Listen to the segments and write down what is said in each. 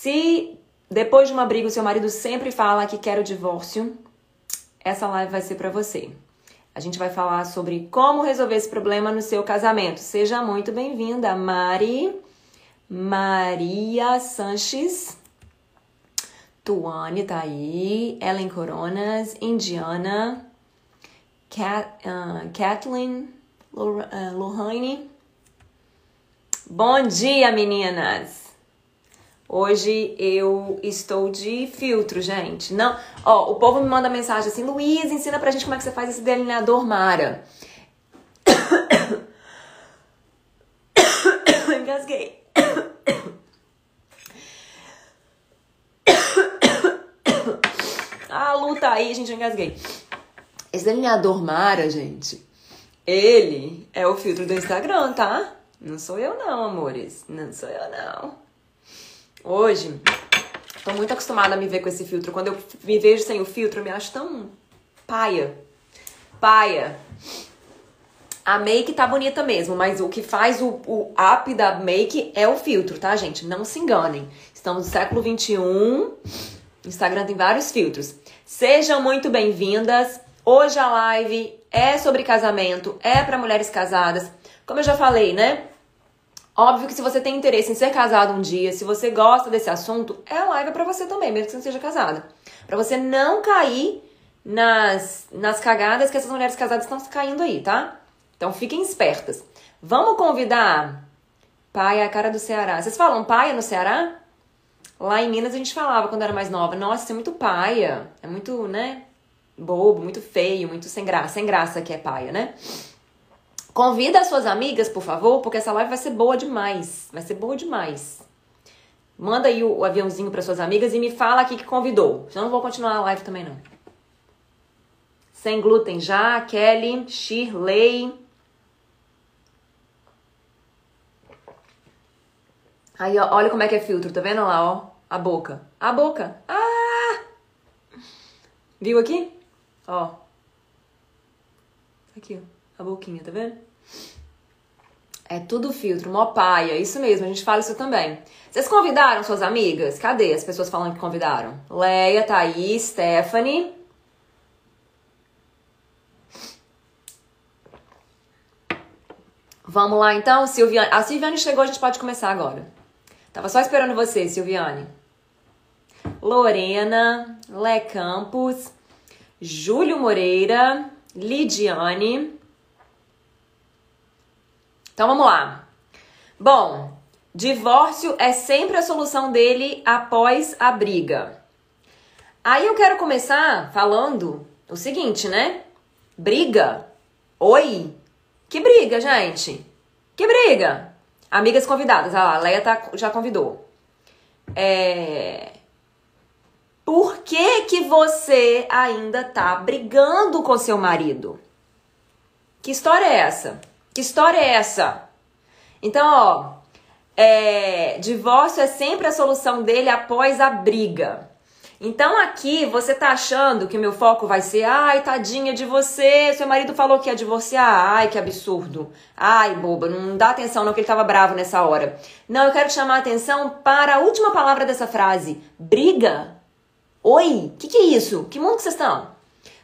Se depois de uma briga o seu marido sempre fala que quer o divórcio, essa live vai ser para você. A gente vai falar sobre como resolver esse problema no seu casamento. Seja muito bem-vinda, Mari. Maria Sanches. Tuane tá aí. Ellen Coronas. Indiana. Uh, Kathleen uh, Lohane. Bom dia, meninas! Hoje eu estou de filtro, gente. Não, ó, o povo me manda mensagem assim: Luiz, ensina pra gente como é que você faz esse delineador Mara. Engasguei. A luta tá aí, gente, eu engasguei. Esse delineador Mara, gente, ele é o filtro do Instagram, tá? Não sou eu não, amores. Não sou eu não. Hoje, tô muito acostumada a me ver com esse filtro. Quando eu me vejo sem o filtro, eu me acho tão paia. Paia. A make tá bonita mesmo, mas o que faz o, o up da make é o filtro, tá, gente? Não se enganem. Estamos no século 21. Instagram tem vários filtros. Sejam muito bem-vindas. Hoje a live é sobre casamento, é para mulheres casadas. Como eu já falei, né? Óbvio que se você tem interesse em ser casado um dia, se você gosta desse assunto, é a live para você também, mesmo que você não seja casada. Para você não cair nas, nas cagadas que essas mulheres casadas estão caindo aí, tá? Então fiquem espertas. Vamos convidar pai a cara do Ceará. Vocês falam paia no Ceará? Lá em Minas a gente falava quando era mais nova. Nossa, é muito paia. É muito, né? bobo, muito feio, muito sem graça. Sem graça que é paia, né? Convida as suas amigas, por favor, porque essa live vai ser boa demais. Vai ser boa demais. Manda aí o, o aviãozinho para suas amigas e me fala aqui que convidou. Senão não vou continuar a live também não. Sem glúten já, Kelly, Shirley. Aí, ó, olha como é que é filtro, tá vendo lá, ó? A boca. A boca. Ah! Viu aqui? Ó. Aqui, ó. A boquinha, tá vendo? É tudo filtro, mó paia. Isso mesmo, a gente fala isso também. Vocês convidaram suas amigas? Cadê as pessoas falando que convidaram? Leia, Thaís, Stephanie. Vamos lá então, Silviane. A Silviane chegou, a gente pode começar agora. Tava só esperando você, Silviane. Lorena, Lé Campos, Júlio Moreira, Lidiane. Então vamos lá. Bom, divórcio é sempre a solução dele após a briga. Aí eu quero começar falando o seguinte, né? Briga? Oi? Que briga, gente? Que briga? Amigas convidadas, ah, a Leia tá, já convidou. É... Por que, que você ainda tá brigando com seu marido? Que história é essa? Que história é essa? Então, ó, é, divórcio é sempre a solução dele após a briga. Então aqui você tá achando que meu foco vai ser, ai, tadinha de você, seu marido falou que ia divorciar, ai, que absurdo. Ai, boba, não dá atenção não que ele tava bravo nessa hora. Não, eu quero chamar a atenção para a última palavra dessa frase, briga. Oi, que que é isso? Que mundo que vocês estão?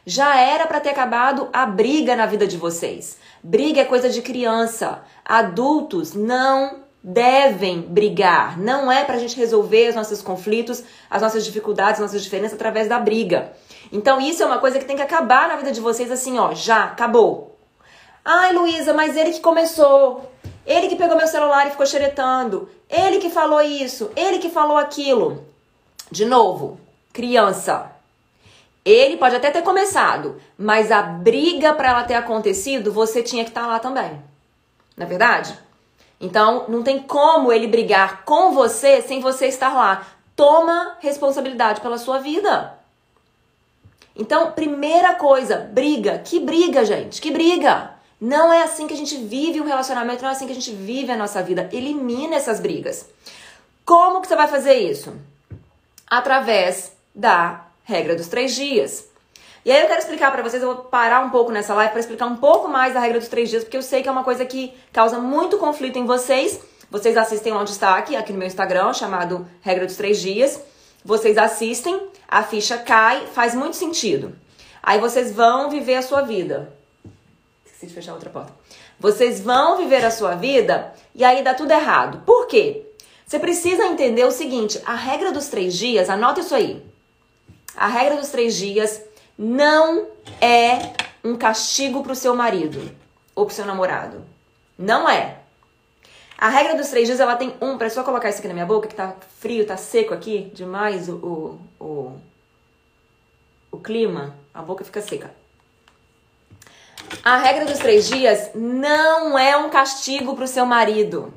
Já era para ter acabado a briga na vida de vocês. Briga é coisa de criança. Adultos não devem brigar. Não é pra gente resolver os nossos conflitos, as nossas dificuldades, as nossas diferenças através da briga. Então isso é uma coisa que tem que acabar na vida de vocês assim, ó, já acabou. Ai, Luísa, mas ele que começou. Ele que pegou meu celular e ficou xeretando. Ele que falou isso, ele que falou aquilo. De novo, criança. Ele pode até ter começado, mas a briga para ela ter acontecido, você tinha que estar tá lá também. Não é verdade? Então, não tem como ele brigar com você sem você estar lá. Toma responsabilidade pela sua vida. Então, primeira coisa, briga. Que briga, gente? Que briga? Não é assim que a gente vive o um relacionamento, não é assim que a gente vive a nossa vida. Elimina essas brigas. Como que você vai fazer isso? Através da regra dos três dias. E aí eu quero explicar para vocês, eu vou parar um pouco nessa live para explicar um pouco mais da regra dos três dias, porque eu sei que é uma coisa que causa muito conflito em vocês, Vocês assistem lá um destaque aqui no meu Instagram, chamado Regra dos Três Dias. Vocês assistem, a ficha cai, faz muito sentido. Aí vocês vão viver a sua vida. Esqueci de fechar outra porta. Vocês vão viver a sua vida e aí dá tudo errado. Por quê? Você precisa entender o seguinte: a regra dos três dias, anota isso aí. A regra dos três dias não é um castigo para o seu marido ou para o seu namorado. Não é. A regra dos três dias, ela tem um. Para só colocar isso aqui na minha boca, que tá frio, tá seco aqui demais o, o, o, o clima, a boca fica seca. A regra dos três dias não é um castigo pro seu marido.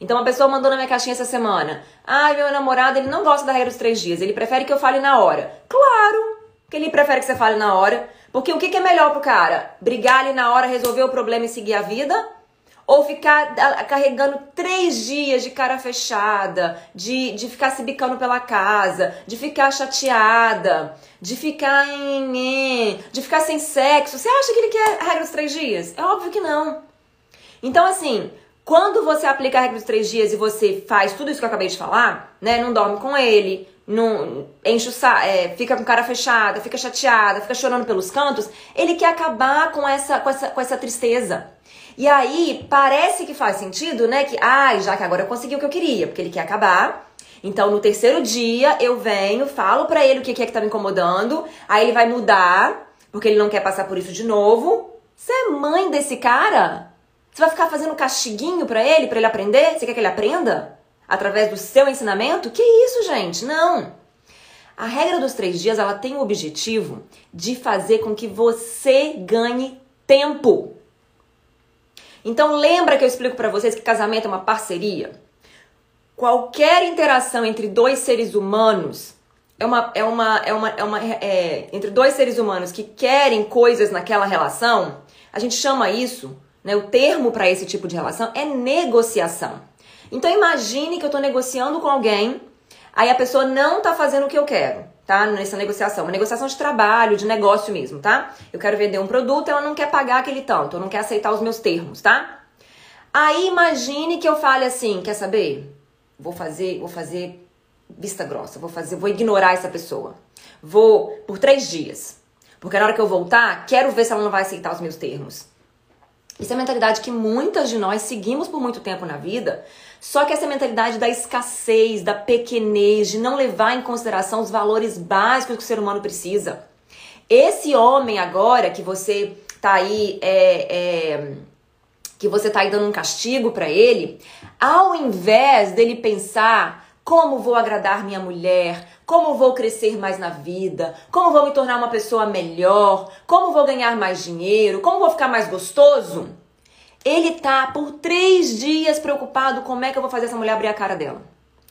Então, uma pessoa mandou na minha caixinha essa semana: Ai, meu namorado, ele não gosta da regra dos três dias, ele prefere que eu fale na hora. Claro que ele prefere que você fale na hora. Porque o que, que é melhor pro cara? Brigar ali na hora, resolver o problema e seguir a vida? Ou ficar carregando três dias de cara fechada, de, de ficar se bicando pela casa, de ficar chateada, de ficar em, de ficar sem sexo. Você acha que ele quer a regra dos três dias? É óbvio que não. Então, assim, quando você aplica a regra dos três dias e você faz tudo isso que eu acabei de falar, né? Não dorme com ele, não enche o sa é, fica com cara fechada, fica chateada, fica chorando pelos cantos, ele quer acabar com essa, com essa, com essa tristeza. E aí, parece que faz sentido, né? Que, ai, ah, já que agora eu consegui o que eu queria, porque ele quer acabar. Então, no terceiro dia, eu venho, falo pra ele o que é que tá me incomodando, aí ele vai mudar, porque ele não quer passar por isso de novo. Você é mãe desse cara? Você vai ficar fazendo castiguinho pra ele, pra ele aprender? Você quer que ele aprenda? Através do seu ensinamento? Que isso, gente? Não! A regra dos três dias, ela tem o objetivo de fazer com que você ganhe tempo. Então lembra que eu explico para vocês que casamento é uma parceria? Qualquer interação entre dois seres humanos é uma é uma é uma, é uma é, entre dois seres humanos que querem coisas naquela relação, a gente chama isso, né, o termo para esse tipo de relação é negociação. Então imagine que eu estou negociando com alguém, aí a pessoa não está fazendo o que eu quero tá? Nessa negociação. Uma negociação de trabalho, de negócio mesmo, tá? Eu quero vender um produto, ela não quer pagar aquele tanto, não quer aceitar os meus termos, tá? Aí imagine que eu fale assim, quer saber? Vou fazer, vou fazer vista grossa, vou fazer, vou ignorar essa pessoa. Vou por três dias. Porque na hora que eu voltar, quero ver se ela não vai aceitar os meus termos. Isso é a mentalidade que muitas de nós seguimos por muito tempo na vida, só que essa mentalidade da escassez, da pequenez, de não levar em consideração os valores básicos que o ser humano precisa. Esse homem agora que você tá aí, é, é, que você tá aí dando um castigo para ele, ao invés dele pensar como vou agradar minha mulher, como vou crescer mais na vida, como vou me tornar uma pessoa melhor, como vou ganhar mais dinheiro, como vou ficar mais gostoso, ele tá por três dias preocupado como é que eu vou fazer essa mulher abrir a cara dela.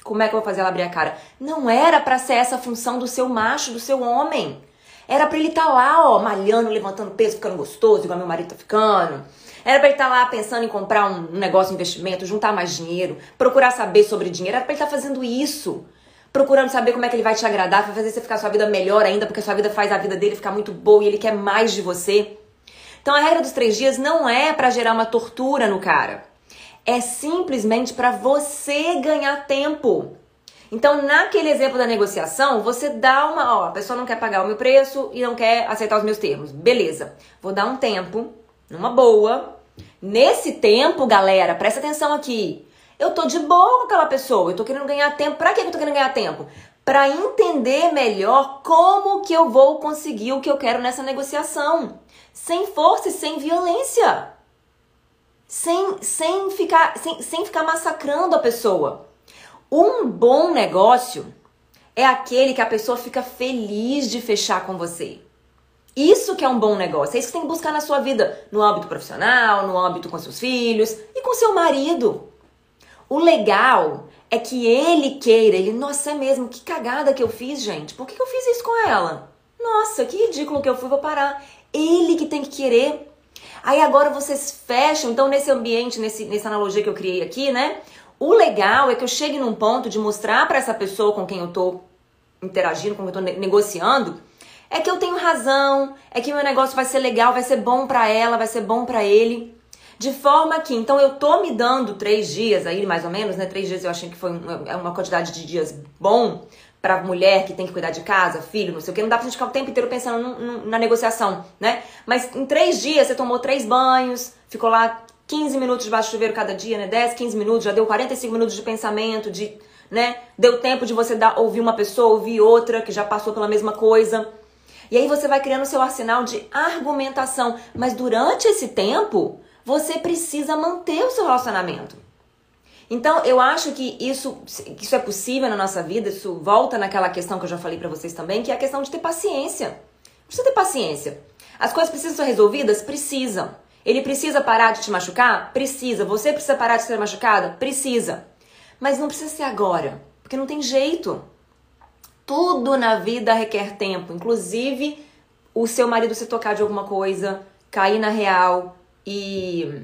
Como é que eu vou fazer ela abrir a cara? Não era para ser essa função do seu macho, do seu homem. Era para ele estar tá lá, ó, malhando, levantando peso, ficando gostoso, igual meu marido tá ficando. Era para ele estar tá lá pensando em comprar um negócio, um investimento, juntar mais dinheiro, procurar saber sobre dinheiro. Era para ele estar tá fazendo isso. Procurando saber como é que ele vai te agradar, vai fazer você ficar sua vida melhor ainda, porque sua vida faz a vida dele ficar muito boa e ele quer mais de você. Então a regra dos três dias não é para gerar uma tortura no cara. É simplesmente para você ganhar tempo. Então, naquele exemplo da negociação, você dá uma. Ó, a pessoa não quer pagar o meu preço e não quer aceitar os meus termos. Beleza. Vou dar um tempo, numa boa. Nesse tempo, galera, presta atenção aqui. Eu tô de boa com aquela pessoa, eu tô querendo ganhar tempo. Pra que eu tô querendo ganhar tempo? Pra entender melhor como que eu vou conseguir o que eu quero nessa negociação sem força e sem violência. Sem, sem, ficar, sem, sem ficar massacrando a pessoa. Um bom negócio é aquele que a pessoa fica feliz de fechar com você. Isso que é um bom negócio. É isso que tem que buscar na sua vida, no âmbito profissional, no âmbito com seus filhos e com seu marido. O legal é que ele queira, ele, nossa, é mesmo, que cagada que eu fiz, gente. Por que, que eu fiz isso com ela? Nossa, que ridículo que eu fui, vou parar. Ele que tem que querer. Aí agora vocês fecham, então nesse ambiente, nesse, nessa analogia que eu criei aqui, né? O legal é que eu chegue num ponto de mostrar para essa pessoa com quem eu tô interagindo, com quem eu tô negociando, é que eu tenho razão, é que meu negócio vai ser legal, vai ser bom para ela, vai ser bom para ele. De forma que, então, eu tô me dando três dias aí, mais ou menos, né? Três dias eu achei que foi uma, é quantidade de dias bom pra mulher que tem que cuidar de casa, filho, não sei o que. Não dá pra gente ficar o tempo inteiro pensando na negociação, né? Mas em três dias você tomou três banhos, ficou lá 15 minutos debaixo do chuveiro cada dia, né? 10, 15 minutos, já deu 45 minutos de pensamento, de, né? Deu tempo de você dar, ouvir uma pessoa, ouvir outra que já passou pela mesma coisa. E aí você vai criando seu arsenal de argumentação. Mas durante esse tempo, você precisa manter o seu relacionamento. Então, eu acho que isso, isso é possível na nossa vida, isso volta naquela questão que eu já falei para vocês também, que é a questão de ter paciência. Precisa ter paciência. As coisas precisam ser resolvidas? Precisam. Ele precisa parar de te machucar? Precisa. Você precisa parar de ser machucada? Precisa. Mas não precisa ser agora, porque não tem jeito. Tudo na vida requer tempo, inclusive o seu marido se tocar de alguma coisa, cair na real e,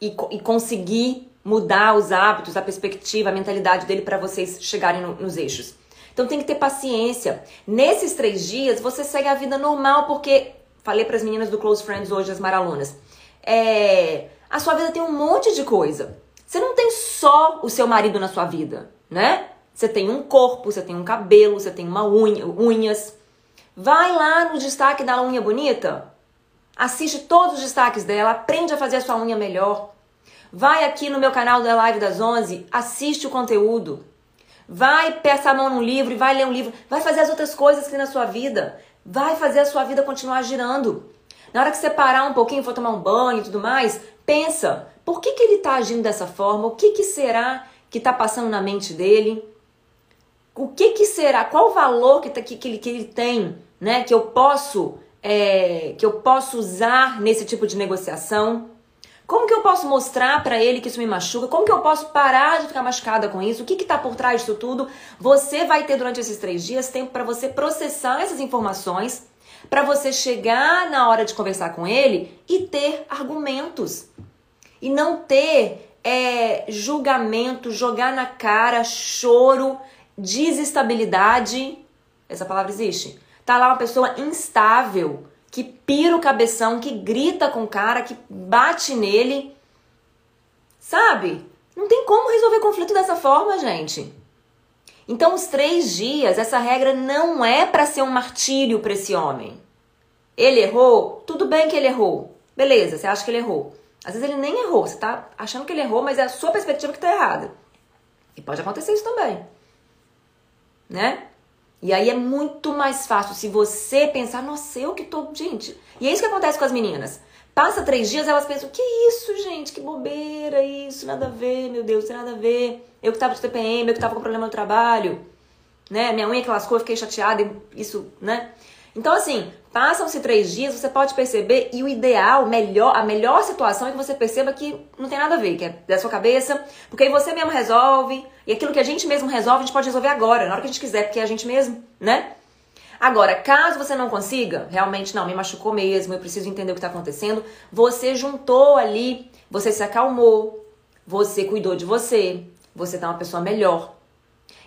e, e conseguir mudar os hábitos, a perspectiva, a mentalidade dele para vocês chegarem no, nos eixos. Então tem que ter paciência. Nesses três dias você segue a vida normal, porque falei para as meninas do Close Friends hoje, as maralunas, é, a sua vida tem um monte de coisa. Você não tem só o seu marido na sua vida, né? Você tem um corpo, você tem um cabelo, você tem uma unha, unhas. Vai lá no destaque da unha bonita, assiste todos os destaques dela, aprende a fazer a sua unha melhor. Vai aqui no meu canal da Live das 11, assiste o conteúdo. Vai peça a mão num livro e vai ler um livro. Vai fazer as outras coisas que tem na sua vida. Vai fazer a sua vida continuar girando. Na hora que você parar um pouquinho, for tomar um banho e tudo mais, pensa, por que, que ele está agindo dessa forma? O que, que será que está passando na mente dele? O que, que será? Qual o valor que, tá, que, que, ele, que ele tem, né? Que eu posso é, que eu posso usar nesse tipo de negociação? Como que eu posso mostrar para ele que isso me machuca? Como que eu posso parar de ficar machucada com isso? O que está por trás disso tudo? Você vai ter durante esses três dias tempo para você processar essas informações, para você chegar na hora de conversar com ele e ter argumentos. E não ter é, julgamento, jogar na cara, choro, desestabilidade. Essa palavra existe? Tá lá uma pessoa instável que pira o cabeção, que grita com o cara, que bate nele. Sabe? Não tem como resolver conflito dessa forma, gente. Então, os três dias, essa regra não é para ser um martírio para esse homem. Ele errou? Tudo bem que ele errou. Beleza, você acha que ele errou. Às vezes ele nem errou, você tá achando que ele errou, mas é a sua perspectiva que tá errada. E pode acontecer isso também. Né? E aí é muito mais fácil se você pensar, nossa, eu que tô. Gente. E é isso que acontece com as meninas. Passa três dias, elas pensam, que isso, gente, que bobeira, isso, nada a ver, meu Deus, tem nada a ver. Eu que tava de TPM, eu que tava com problema no trabalho, né? Minha unha que lascou, eu fiquei chateada, isso, né? Então, assim, passam-se três dias, você pode perceber, e o ideal, melhor, a melhor situação é que você perceba que não tem nada a ver, que é da sua cabeça, porque aí você mesmo resolve, e aquilo que a gente mesmo resolve, a gente pode resolver agora, na hora que a gente quiser, porque é a gente mesmo, né? Agora, caso você não consiga, realmente não, me machucou mesmo, eu preciso entender o que está acontecendo, você juntou ali, você se acalmou, você cuidou de você, você tá uma pessoa melhor.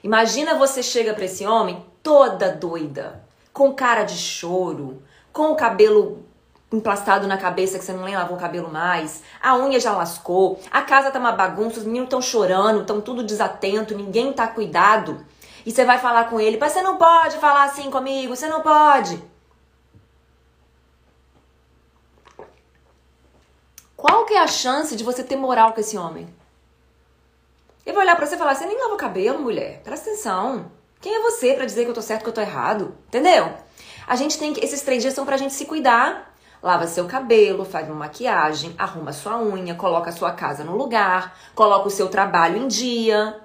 Imagina você chega para esse homem toda doida, com cara de choro, com o cabelo emplastado na cabeça que você não nem lavou o cabelo mais, a unha já lascou, a casa tá uma bagunça, os meninos estão chorando, estão tudo desatento, ninguém tá cuidado. E você vai falar com ele, mas você não pode falar assim comigo, você não pode. Qual que é a chance de você ter moral com esse homem? Ele vai olhar pra você e falar, você nem lava o cabelo, mulher. Presta atenção. Quem é você para dizer que eu tô certo que eu tô errado? Entendeu? A gente tem que. Esses três dias são pra gente se cuidar. Lava seu cabelo, faz uma maquiagem, arruma sua unha, coloca sua casa no lugar, coloca o seu trabalho em dia.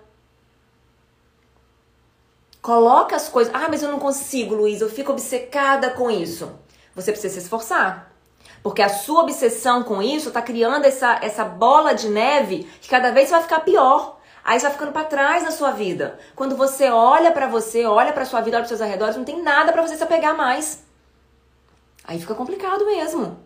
Coloca as coisas. Ah, mas eu não consigo, Luiz, eu fico obcecada com isso. Você precisa se esforçar. Porque a sua obsessão com isso tá criando essa, essa bola de neve que cada vez vai ficar pior. Aí você vai ficando para trás na sua vida. Quando você olha para você, olha para sua vida, olha para seus arredores, não tem nada para você se apegar mais. Aí fica complicado mesmo.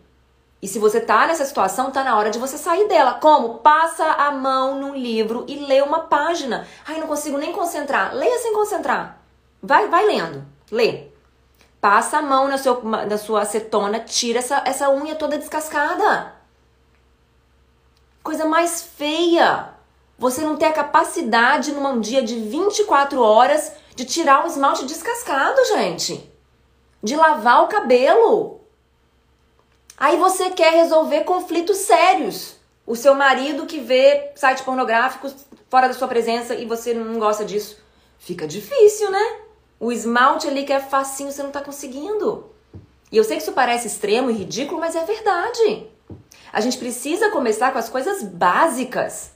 E se você tá nessa situação, tá na hora de você sair dela. Como? Passa a mão num livro e lê uma página. Ai, não consigo nem concentrar. Leia sem concentrar. Vai, vai lendo. Lê. Passa a mão na, seu, na sua acetona, tira essa, essa unha toda descascada. Coisa mais feia. Você não ter a capacidade num dia de 24 horas de tirar o esmalte descascado, gente. De lavar o cabelo. Aí você quer resolver conflitos sérios. O seu marido que vê sites pornográficos fora da sua presença e você não gosta disso. Fica difícil, né? O esmalte ali que é facinho, você não tá conseguindo. E eu sei que isso parece extremo e ridículo, mas é verdade. A gente precisa começar com as coisas básicas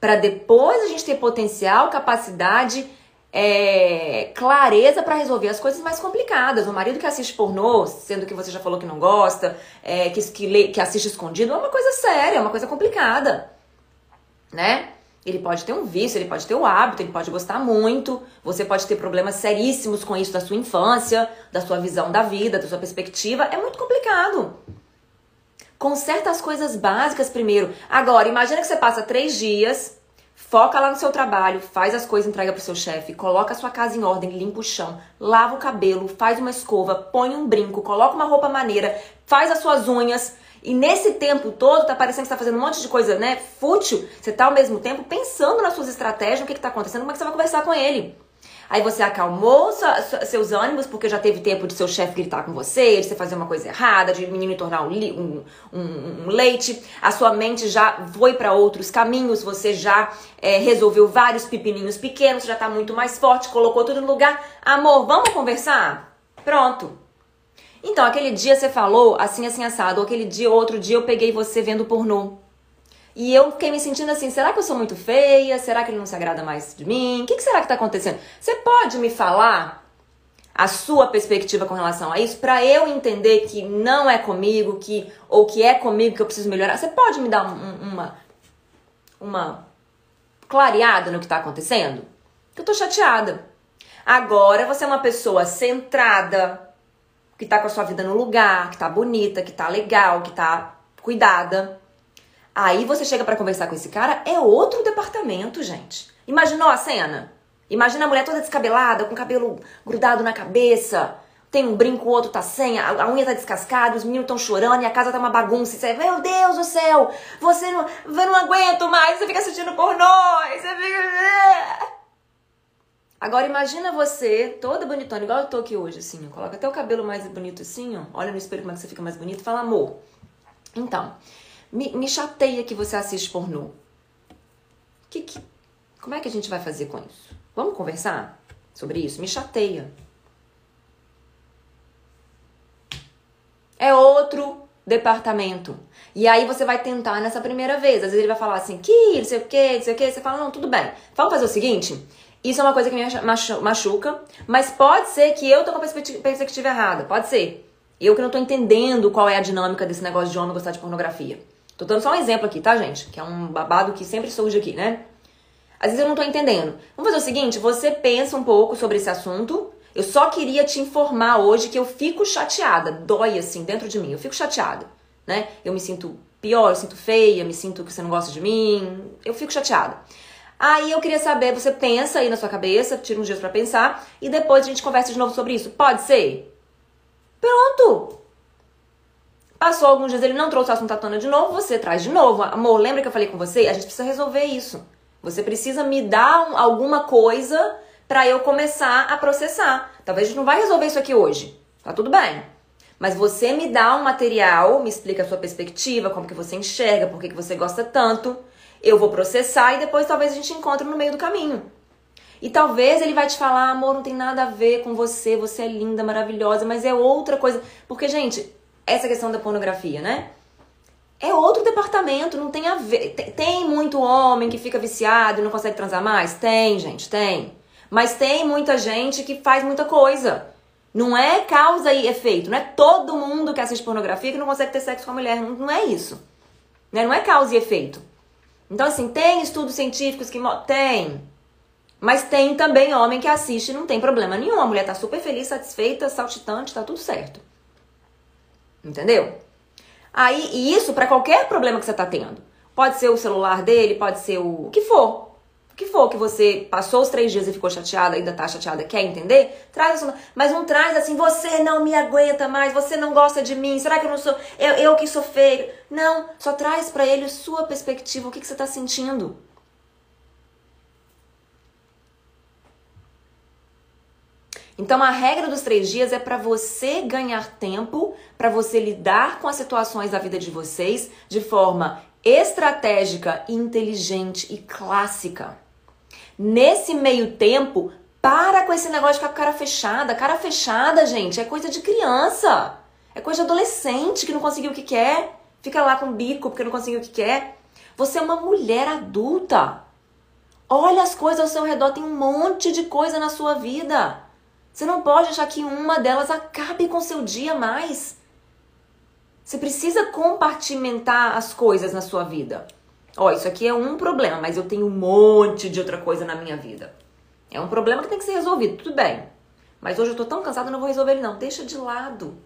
para depois a gente ter potencial, capacidade, é, clareza para resolver as coisas mais complicadas. O marido que assiste pornô, sendo que você já falou que não gosta, é, que, que, lê, que assiste escondido, é uma coisa séria, é uma coisa complicada, né? Ele pode ter um vício, ele pode ter o hábito, ele pode gostar muito. Você pode ter problemas seríssimos com isso da sua infância, da sua visão da vida, da sua perspectiva. É muito complicado. Conserta as coisas básicas primeiro. Agora, imagina que você passa três dias, foca lá no seu trabalho, faz as coisas, entrega pro seu chefe, coloca a sua casa em ordem, limpa o chão, lava o cabelo, faz uma escova, põe um brinco, coloca uma roupa maneira, faz as suas unhas e nesse tempo todo, tá parecendo que você tá fazendo um monte de coisa, né, fútil. Você tá ao mesmo tempo pensando nas suas estratégias, no que que tá acontecendo, como é que você vai conversar com ele. Aí você acalmou sua, sua, seus ânimos, porque já teve tempo de seu chefe gritar com você, de você fazer uma coisa errada, de menino tornar um, um, um, um leite. A sua mente já foi para outros caminhos, você já é, resolveu vários pepininhos pequenos, já tá muito mais forte, colocou tudo no lugar. Amor, vamos conversar? Pronto. Então, aquele dia você falou assim, assim, assado, ou aquele dia, outro dia eu peguei você vendo pornô. E eu fiquei me sentindo assim, será que eu sou muito feia? Será que ele não se agrada mais de mim? O que, que será que tá acontecendo? Você pode me falar a sua perspectiva com relação a isso para eu entender que não é comigo, que ou que é comigo que eu preciso melhorar? Você pode me dar um, uma uma clareada no que tá acontecendo? Eu tô chateada. Agora você é uma pessoa centrada, que tá com a sua vida no lugar, que tá bonita, que tá legal, que tá cuidada. Aí você chega para conversar com esse cara, é outro departamento, gente. Imaginou a cena? Imagina a mulher toda descabelada, com o cabelo grudado na cabeça, tem um brinco, o outro tá sem, a, unha tá descascada, os meninos estão chorando e a casa tá uma bagunça. E você, meu Deus do céu, você não, eu não aguento mais, você fica assistindo pornô, você fica... Agora imagina você, toda bonitona, igual eu tô aqui hoje, assim, coloca até o cabelo mais bonito assim, ó, olha no espelho como é que você fica mais bonito e fala, amor, então, me, me chateia que você assiste pornô. Que, que, como é que a gente vai fazer com isso? Vamos conversar sobre isso? Me chateia. É outro departamento. E aí você vai tentar nessa primeira vez. Às vezes ele vai falar assim, que, não sei o que, não sei o que. Você fala, não, tudo bem. Vamos fazer o seguinte, isso é uma coisa que me machuca, mas pode ser que eu tô com a perspectiva errada, pode ser. Eu que não tô entendendo qual é a dinâmica desse negócio de homem gostar de pornografia. Tô dando só um exemplo aqui, tá, gente? Que é um babado que sempre surge aqui, né? Às vezes eu não tô entendendo. Vamos fazer o seguinte, você pensa um pouco sobre esse assunto. Eu só queria te informar hoje que eu fico chateada, dói assim dentro de mim. Eu fico chateada, né? Eu me sinto pior, eu sinto feia, me sinto que você não gosta de mim. Eu fico chateada. Aí eu queria saber, você pensa aí na sua cabeça, tira uns dias para pensar e depois a gente conversa de novo sobre isso. Pode ser? Pronto! Passou alguns dias, ele não trouxe o assunto à tona de novo, você traz de novo. Amor, lembra que eu falei com você? A gente precisa resolver isso. Você precisa me dar alguma coisa para eu começar a processar. Talvez a gente não vai resolver isso aqui hoje. Tá tudo bem. Mas você me dá um material, me explica a sua perspectiva, como que você enxerga, por que, que você gosta tanto eu vou processar e depois talvez a gente encontre no meio do caminho. E talvez ele vai te falar, amor, não tem nada a ver com você, você é linda, maravilhosa, mas é outra coisa. Porque, gente, essa questão da pornografia, né? É outro departamento, não tem a ver. Tem muito homem que fica viciado e não consegue transar mais? Tem, gente, tem. Mas tem muita gente que faz muita coisa. Não é causa e efeito. Não é todo mundo que assiste pornografia que não consegue ter sexo com a mulher. Não, é isso. Né? Não é causa e efeito. Então, assim, tem estudos científicos que. Tem. Mas tem também homem que assiste e não tem problema nenhum. A mulher tá super feliz, satisfeita, saltitante, tá tudo certo. Entendeu? Aí, e isso para qualquer problema que você tá tendo. Pode ser o celular dele, pode ser o, o que for. O que for que você passou os três dias e ficou chateada, ainda tá chateada, quer entender? Traz mas não traz assim, você não me aguenta mais, você não gosta de mim, será que eu não sou, eu, eu que sou feio? Não, só traz para ele sua perspectiva, o que, que você tá sentindo. Então a regra dos três dias é para você ganhar tempo, para você lidar com as situações da vida de vocês de forma estratégica, inteligente e clássica. Nesse meio tempo, para com esse negócio de ficar com a cara fechada. Cara fechada, gente, é coisa de criança. É coisa de adolescente que não conseguiu o que quer. Fica lá com bico porque não conseguiu o que quer. Você é uma mulher adulta. Olha as coisas ao seu redor, tem um monte de coisa na sua vida. Você não pode achar que uma delas acabe com seu dia mais. Você precisa compartimentar as coisas na sua vida. Ó, oh, isso aqui é um problema, mas eu tenho um monte de outra coisa na minha vida. É um problema que tem que ser resolvido, tudo bem. Mas hoje eu tô tão cansada, não vou resolver ele não. Deixa de lado.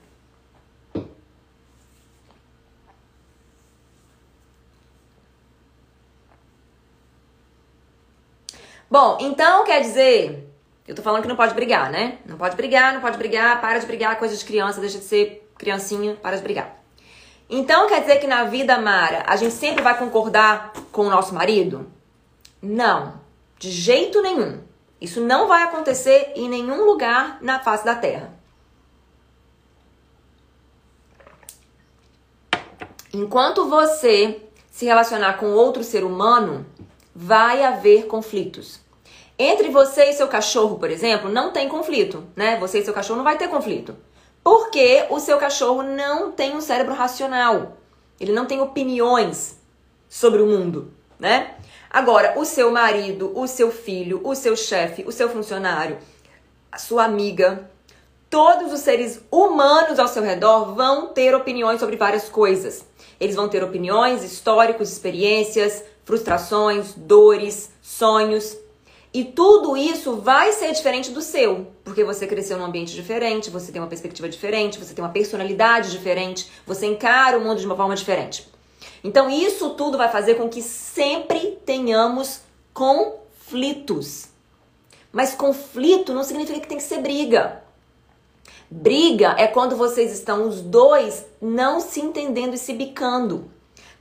Bom, então quer dizer eu tô falando que não pode brigar, né? Não pode brigar, não pode brigar, para de brigar, coisa de criança, deixa de ser criancinha, para de brigar. Então quer dizer que na vida, Mara, a gente sempre vai concordar com o nosso marido? Não, de jeito nenhum. Isso não vai acontecer em nenhum lugar na face da Terra. Enquanto você se relacionar com outro ser humano, vai haver conflitos. Entre você e seu cachorro, por exemplo, não tem conflito, né? Você e seu cachorro não vai ter conflito. Porque o seu cachorro não tem um cérebro racional. Ele não tem opiniões sobre o mundo, né? Agora, o seu marido, o seu filho, o seu chefe, o seu funcionário, a sua amiga, todos os seres humanos ao seu redor vão ter opiniões sobre várias coisas. Eles vão ter opiniões, históricos, experiências, frustrações, dores, sonhos. E tudo isso vai ser diferente do seu, porque você cresceu num ambiente diferente, você tem uma perspectiva diferente, você tem uma personalidade diferente, você encara o mundo de uma forma diferente. Então, isso tudo vai fazer com que sempre tenhamos conflitos. Mas conflito não significa que tem que ser briga. Briga é quando vocês estão os dois não se entendendo e se bicando,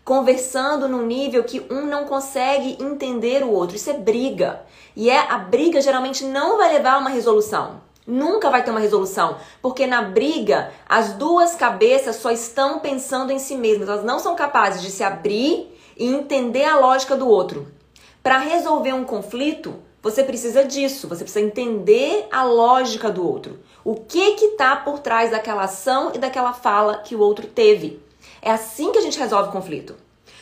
conversando num nível que um não consegue entender o outro. Isso é briga. E é a briga geralmente não vai levar a uma resolução. Nunca vai ter uma resolução, porque na briga as duas cabeças só estão pensando em si mesmas, elas não são capazes de se abrir e entender a lógica do outro. Para resolver um conflito, você precisa disso, você precisa entender a lógica do outro. O que que tá por trás daquela ação e daquela fala que o outro teve. É assim que a gente resolve conflito.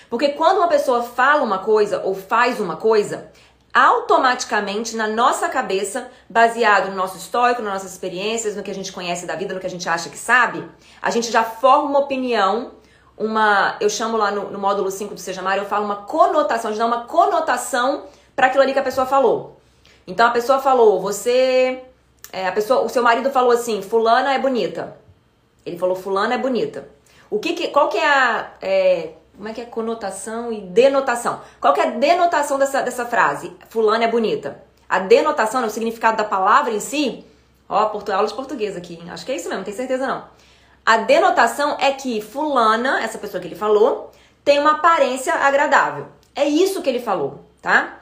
Porque quando uma pessoa fala uma coisa ou faz uma coisa, automaticamente na nossa cabeça, baseado no nosso histórico, nas nossas experiências, no que a gente conhece da vida, no que a gente acha que sabe, a gente já forma uma opinião, uma, eu chamo lá no, no módulo 5 do Seja Mar, eu falo uma conotação, a gente dá uma conotação para aquilo ali que a pessoa falou. Então a pessoa falou, você, é, a pessoa, o seu marido falou assim, fulana é bonita. Ele falou, fulana é bonita. O que, que qual que é a é, como é que é conotação e denotação? Qual que é a denotação dessa, dessa frase? Fulana é bonita. A denotação, o significado da palavra em si, ó, portu, aula de português aqui, hein? acho que é isso mesmo, não tenho certeza não. A denotação é que fulana, essa pessoa que ele falou, tem uma aparência agradável. É isso que ele falou, tá?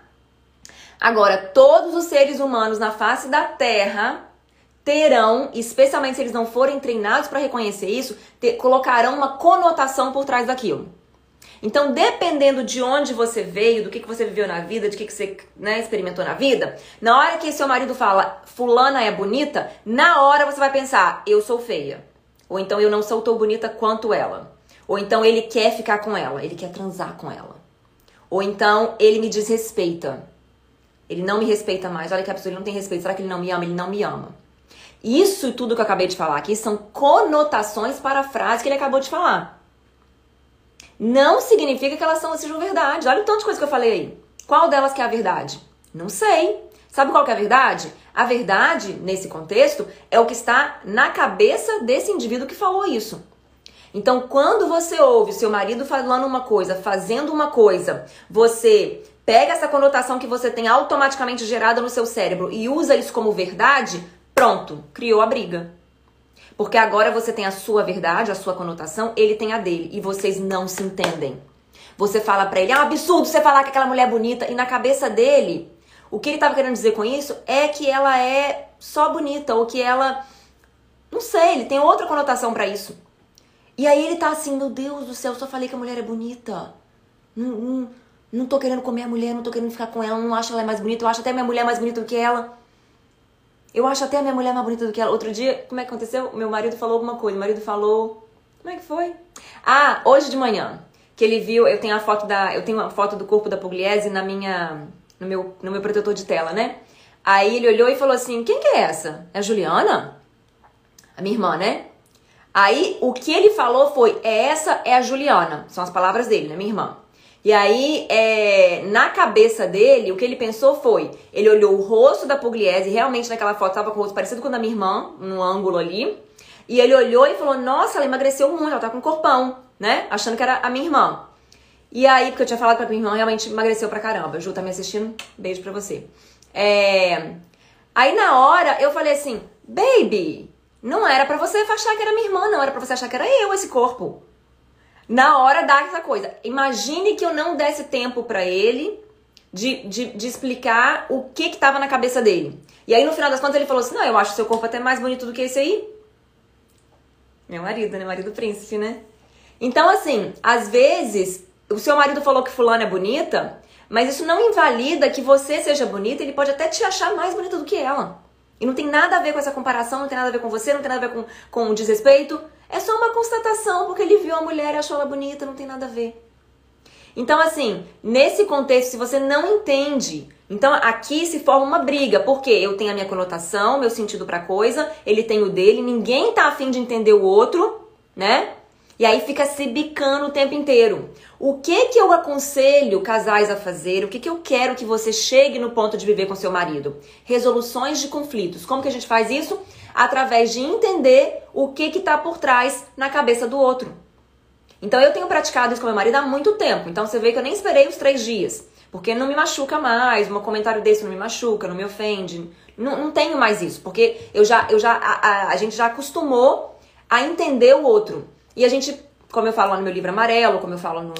Agora, todos os seres humanos na face da Terra terão, especialmente se eles não forem treinados para reconhecer isso, ter, colocarão uma conotação por trás daquilo. Então, dependendo de onde você veio, do que, que você viveu na vida, de que, que você né, experimentou na vida, na hora que seu marido fala fulana é bonita, na hora você vai pensar, eu sou feia. Ou então eu não sou tão bonita quanto ela. Ou então ele quer ficar com ela, ele quer transar com ela. Ou então ele me desrespeita. Ele não me respeita mais. Olha que absurdo, ele não tem respeito. Será que ele não me ama? Ele não me ama. Isso tudo que eu acabei de falar aqui são conotações para a frase que ele acabou de falar não significa que elas são, sejam verdade. Olha o tanto de coisa que eu falei aí. Qual delas que é a verdade? Não sei. Sabe qual que é a verdade? A verdade, nesse contexto, é o que está na cabeça desse indivíduo que falou isso. Então, quando você ouve seu marido falando uma coisa, fazendo uma coisa, você pega essa conotação que você tem automaticamente gerada no seu cérebro e usa isso como verdade, pronto, criou a briga. Porque agora você tem a sua verdade, a sua conotação, ele tem a dele e vocês não se entendem. Você fala para ele, é um absurdo você falar que aquela mulher é bonita e na cabeça dele, o que ele tava querendo dizer com isso é que ela é só bonita ou que ela não sei, ele tem outra conotação para isso. E aí ele tá assim, meu Deus do céu, só falei que a mulher é bonita. Não, não, não tô querendo comer a mulher, não tô querendo ficar com ela, não acho ela mais bonita, eu acho até minha mulher mais bonita do que ela. Eu acho até a minha mulher mais bonita do que ela. Outro dia, como é que aconteceu? Meu marido falou alguma coisa. O marido falou. Como é que foi? Ah, hoje de manhã. Que ele viu, eu tenho a foto da. Eu tenho uma foto do corpo da Pugliese na minha. No meu, no meu protetor de tela, né? Aí ele olhou e falou assim: quem que é essa? É a Juliana? A minha irmã, né? Aí o que ele falou foi: essa é a Juliana. São as palavras dele, né, minha irmã? E aí, é, na cabeça dele, o que ele pensou foi: ele olhou o rosto da Pugliese, realmente naquela foto estava com o rosto parecido com o da minha irmã, no ângulo ali. E ele olhou e falou: Nossa, ela emagreceu muito, ela tá com um corpão, né? Achando que era a minha irmã. E aí, porque eu tinha falado pra minha irmã, realmente emagreceu pra caramba. Ju tá me assistindo? Beijo pra você. É... Aí na hora eu falei assim: Baby, não era para você achar que era minha irmã, não. Era pra você achar que era eu esse corpo na hora dá essa coisa. Imagine que eu não desse tempo para ele de, de, de, explicar o que que tava na cabeça dele. E aí, no final das contas, ele falou assim: Não, eu acho seu corpo até mais bonito do que esse aí. Meu marido, né? Marido príncipe, né? Então, assim, às vezes, o seu marido falou que fulano é bonita, mas isso não invalida que você seja bonita, ele pode até te achar mais bonita do que ela. E não tem nada a ver com essa comparação, não tem nada a ver com você, não tem nada a ver com, com o desrespeito. É só uma constatação, porque ele viu a mulher e achou ela bonita, não tem nada a ver. Então, assim, nesse contexto, se você não entende, então aqui se forma uma briga, porque eu tenho a minha conotação, meu sentido pra coisa, ele tem o dele, ninguém tá afim de entender o outro, né? E aí fica se bicando o tempo inteiro. O que que eu aconselho casais a fazer? O que que eu quero que você chegue no ponto de viver com seu marido? Resoluções de conflitos. Como que a gente faz isso? Através de entender o que está por trás na cabeça do outro. Então eu tenho praticado isso com meu marido há muito tempo. Então você vê que eu nem esperei os três dias. Porque não me machuca mais, um comentário desse não me machuca, não me ofende. Não, não tenho mais isso, porque eu já, eu já, a, a, a gente já acostumou a entender o outro. E a gente, como eu falo lá no meu livro amarelo, como eu falo no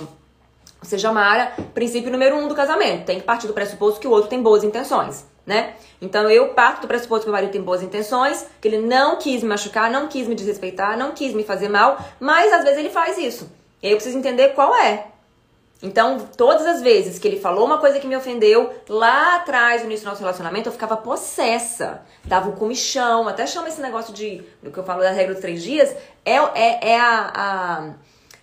Seja Mara, princípio número um do casamento. Tem que partir do pressuposto que o outro tem boas intenções né? Então eu parto do pressuposto que meu marido tem boas intenções, que ele não quis me machucar, não quis me desrespeitar, não quis me fazer mal, mas às vezes ele faz isso. E aí eu preciso entender qual é. Então, todas as vezes que ele falou uma coisa que me ofendeu, lá atrás, no início do nosso relacionamento, eu ficava possessa. Dava um comichão, até chama esse negócio de, do que eu falo da regra dos três dias, é, é, é a, a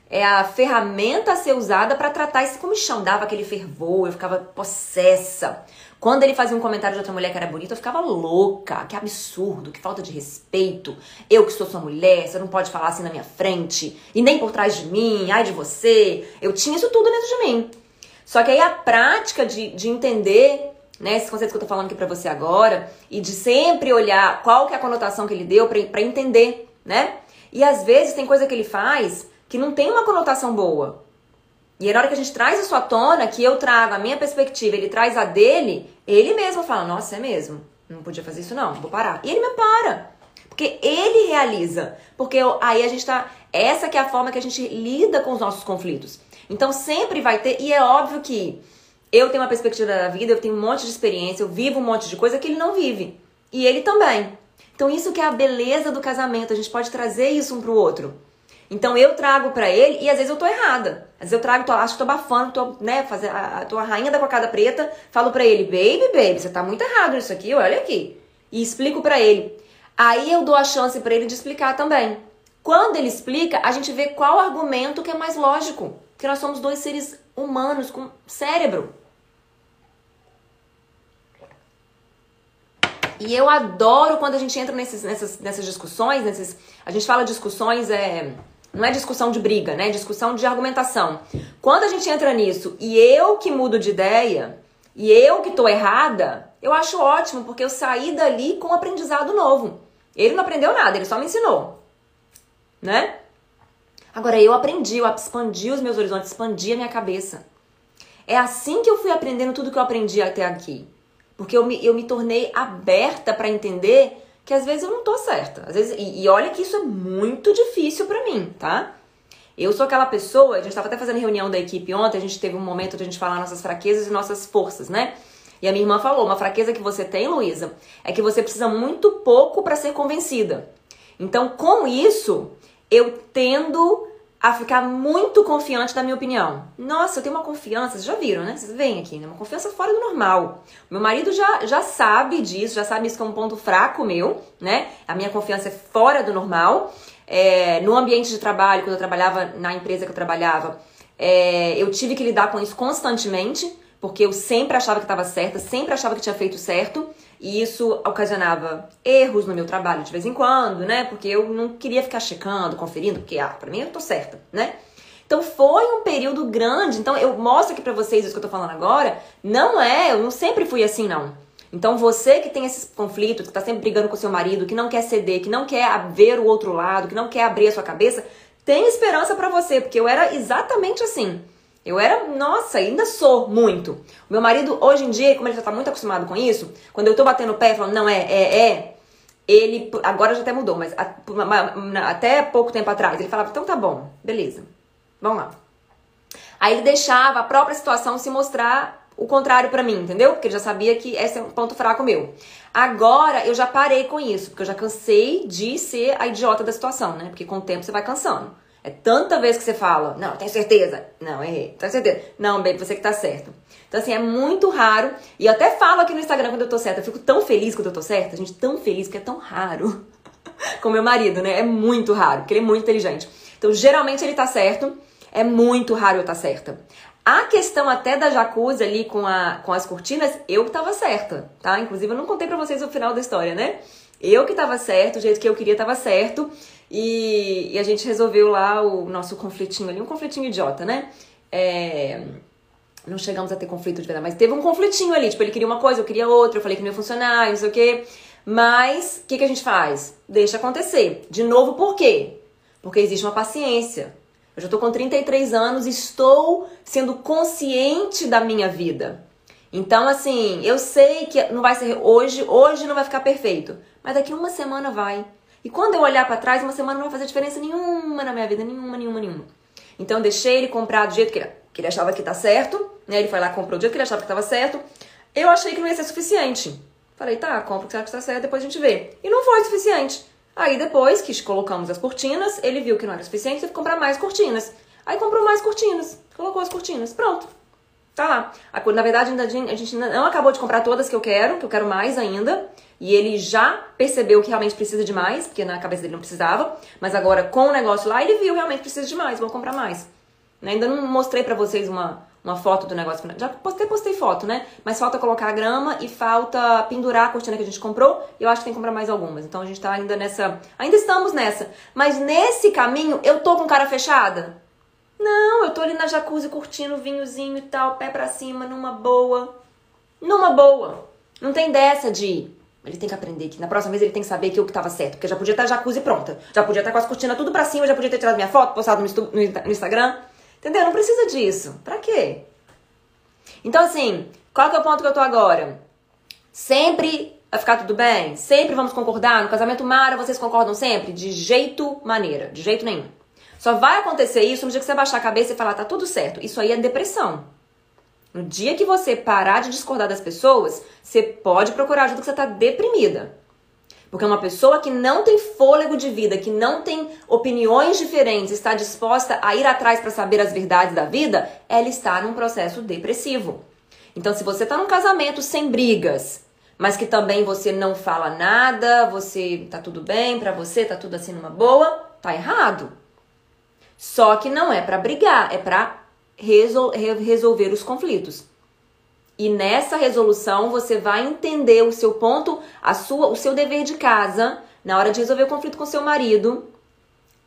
é a ferramenta a ser usada para tratar esse comichão. Dava aquele fervor, eu ficava possessa. Quando ele fazia um comentário de outra mulher que era bonita, eu ficava louca. Que absurdo, que falta de respeito. Eu que sou sua mulher, você não pode falar assim na minha frente. E nem por trás de mim, ai de você. Eu tinha isso tudo dentro de mim. Só que aí a prática de, de entender, né, esses conceitos que eu tô falando aqui pra você agora, e de sempre olhar qual que é a conotação que ele deu para entender, né? E às vezes tem coisa que ele faz que não tem uma conotação boa. E na hora que a gente traz isso à tona, que eu trago a minha perspectiva, ele traz a dele, ele mesmo fala, nossa, é mesmo, não podia fazer isso não, vou parar. E ele me para. Porque ele realiza. Porque eu, aí a gente tá. Essa que é a forma que a gente lida com os nossos conflitos. Então sempre vai ter, e é óbvio que eu tenho uma perspectiva da vida, eu tenho um monte de experiência, eu vivo um monte de coisa que ele não vive. E ele também. Então isso que é a beleza do casamento, a gente pode trazer isso um pro outro. Então eu trago para ele e às vezes eu tô errada. Às vezes eu trago, tô, acho que tô abafando, tô, né, fazer, a, tô a rainha da cocada preta, falo para ele, baby, baby, você tá muito errado nisso aqui, olha aqui. E explico para ele. Aí eu dou a chance para ele de explicar também. Quando ele explica, a gente vê qual argumento que é mais lógico. Porque nós somos dois seres humanos com cérebro. E eu adoro quando a gente entra nesses, nessas, nessas discussões, nesses, a gente fala discussões, é, não é discussão de briga, né? É discussão de argumentação. Quando a gente entra nisso e eu que mudo de ideia, e eu que tô errada, eu acho ótimo, porque eu saí dali com um aprendizado novo. Ele não aprendeu nada, ele só me ensinou. Né? Agora eu aprendi, eu expandi os meus horizontes, expandi a minha cabeça. É assim que eu fui aprendendo tudo que eu aprendi até aqui. Porque eu me, eu me tornei aberta para entender que às vezes eu não tô certa. Às vezes, e, e olha que isso é muito difícil para mim, tá? Eu sou aquela pessoa, a gente estava até fazendo reunião da equipe ontem, a gente teve um momento de a gente falar nossas fraquezas e nossas forças, né? E a minha irmã falou: uma fraqueza que você tem, Luísa, é que você precisa muito pouco para ser convencida. Então, com isso, eu tendo a ficar muito confiante da minha opinião. Nossa, eu tenho uma confiança, vocês já viram, né? Vocês veem aqui, né? Uma confiança fora do normal. Meu marido já, já sabe disso, já sabe isso que é um ponto fraco meu, né? A minha confiança é fora do normal. É, no ambiente de trabalho, quando eu trabalhava na empresa que eu trabalhava, é, eu tive que lidar com isso constantemente porque eu sempre achava que estava certa, sempre achava que tinha feito certo, e isso ocasionava erros no meu trabalho de vez em quando, né? Porque eu não queria ficar checando, conferindo, porque, ah, pra mim eu tô certa, né? Então foi um período grande. Então eu mostro aqui pra vocês isso que eu tô falando agora. Não é, eu não sempre fui assim, não. Então você que tem esses conflitos, que tá sempre brigando com seu marido, que não quer ceder, que não quer ver o outro lado, que não quer abrir a sua cabeça, tem esperança para você, porque eu era exatamente assim. Eu era, nossa, ainda sou muito. Meu marido, hoje em dia, como ele já tá muito acostumado com isso, quando eu tô batendo o pé falando, não, é, é, é, ele, agora já até mudou, mas até pouco tempo atrás, ele falava, então tá bom, beleza, vamos lá. Aí ele deixava a própria situação se mostrar o contrário para mim, entendeu? Porque ele já sabia que esse é um ponto fraco meu. Agora eu já parei com isso, porque eu já cansei de ser a idiota da situação, né? Porque com o tempo você vai cansando. É tanta vez que você fala, não, tenho certeza. Não, errei. Tenho certeza. Não, baby, você que tá certo. Então, assim, é muito raro. E eu até falo aqui no Instagram quando eu tô certa. Eu fico tão feliz quando eu tô certa, gente, tão feliz que é tão raro. Com meu marido, né? É muito raro, porque ele é muito inteligente. Então, geralmente ele tá certo. É muito raro eu estar tá certa. A questão até da jacuzzi ali com, a, com as cortinas, eu que tava certa, tá? Inclusive, eu não contei pra vocês o final da história, né? Eu que tava certo, o jeito que eu queria tava certo. E, e, a gente resolveu lá o nosso conflitinho ali, um conflitinho idiota, né? É, não chegamos a ter conflito de verdade, mas teve um conflitinho ali. Tipo, ele queria uma coisa, eu queria outra, eu falei que não ia funcionar, não sei o quê. Mas o que, que a gente faz? Deixa acontecer. De novo, por quê? Porque existe uma paciência. Eu já tô com 33 anos, estou sendo consciente da minha vida. Então, assim, eu sei que não vai ser hoje, hoje não vai ficar perfeito, mas daqui uma semana vai. E quando eu olhar para trás, uma semana não vai fazer diferença nenhuma na minha vida, nenhuma, nenhuma, nenhuma. Então eu deixei ele comprar do jeito que ele, que ele achava que tá certo, né? Ele foi lá comprou do jeito que ele achava que tava certo. Eu achei que não ia ser suficiente. Falei, tá, compra o que você acha que tá certo, depois a gente vê. E não foi suficiente. Aí depois que colocamos as cortinas, ele viu que não era suficiente, teve que comprar mais cortinas. Aí comprou mais cortinas, colocou as cortinas, pronto. Tá lá. Na verdade, a gente não acabou de comprar todas que eu quero, que eu quero mais ainda. E ele já percebeu que realmente precisa de mais, porque na cabeça dele não precisava. Mas agora, com o negócio lá, ele viu realmente precisa de mais, vou comprar mais. Né? Ainda não mostrei pra vocês uma, uma foto do negócio. Já postei, postei foto, né? Mas falta colocar a grama e falta pendurar a cortina que a gente comprou. E eu acho que tem que comprar mais algumas. Então a gente tá ainda nessa. Ainda estamos nessa. Mas nesse caminho, eu tô com cara fechada? Não, eu tô ali na jacuzzi curtindo vinhozinho e tal, pé pra cima, numa boa. Numa boa. Não tem dessa de ele tem que aprender que na próxima vez ele tem que saber que eu que tava certo. Porque já podia estar jacuzzi pronta. Já podia estar com as cortinas tudo pra cima, já podia ter tirado minha foto, postado no, no Instagram. Entendeu? Não precisa disso. Pra quê? Então, assim, qual que é o ponto que eu tô agora? Sempre vai ficar tudo bem? Sempre vamos concordar? No casamento Mara, vocês concordam sempre? De jeito maneira, de jeito nenhum. Só vai acontecer isso no dia que você baixar a cabeça e falar, tá tudo certo. Isso aí é depressão. No dia que você parar de discordar das pessoas, você pode procurar ajuda que você está deprimida. Porque uma pessoa que não tem fôlego de vida, que não tem opiniões diferentes, está disposta a ir atrás para saber as verdades da vida, ela está num processo depressivo. Então, se você está num casamento sem brigas, mas que também você não fala nada, você tá tudo bem para você, tá tudo assim numa boa, tá errado. Só que não é para brigar, é para resol resolver os conflitos. E nessa resolução você vai entender o seu ponto, a sua, o seu dever de casa na hora de resolver o conflito com seu marido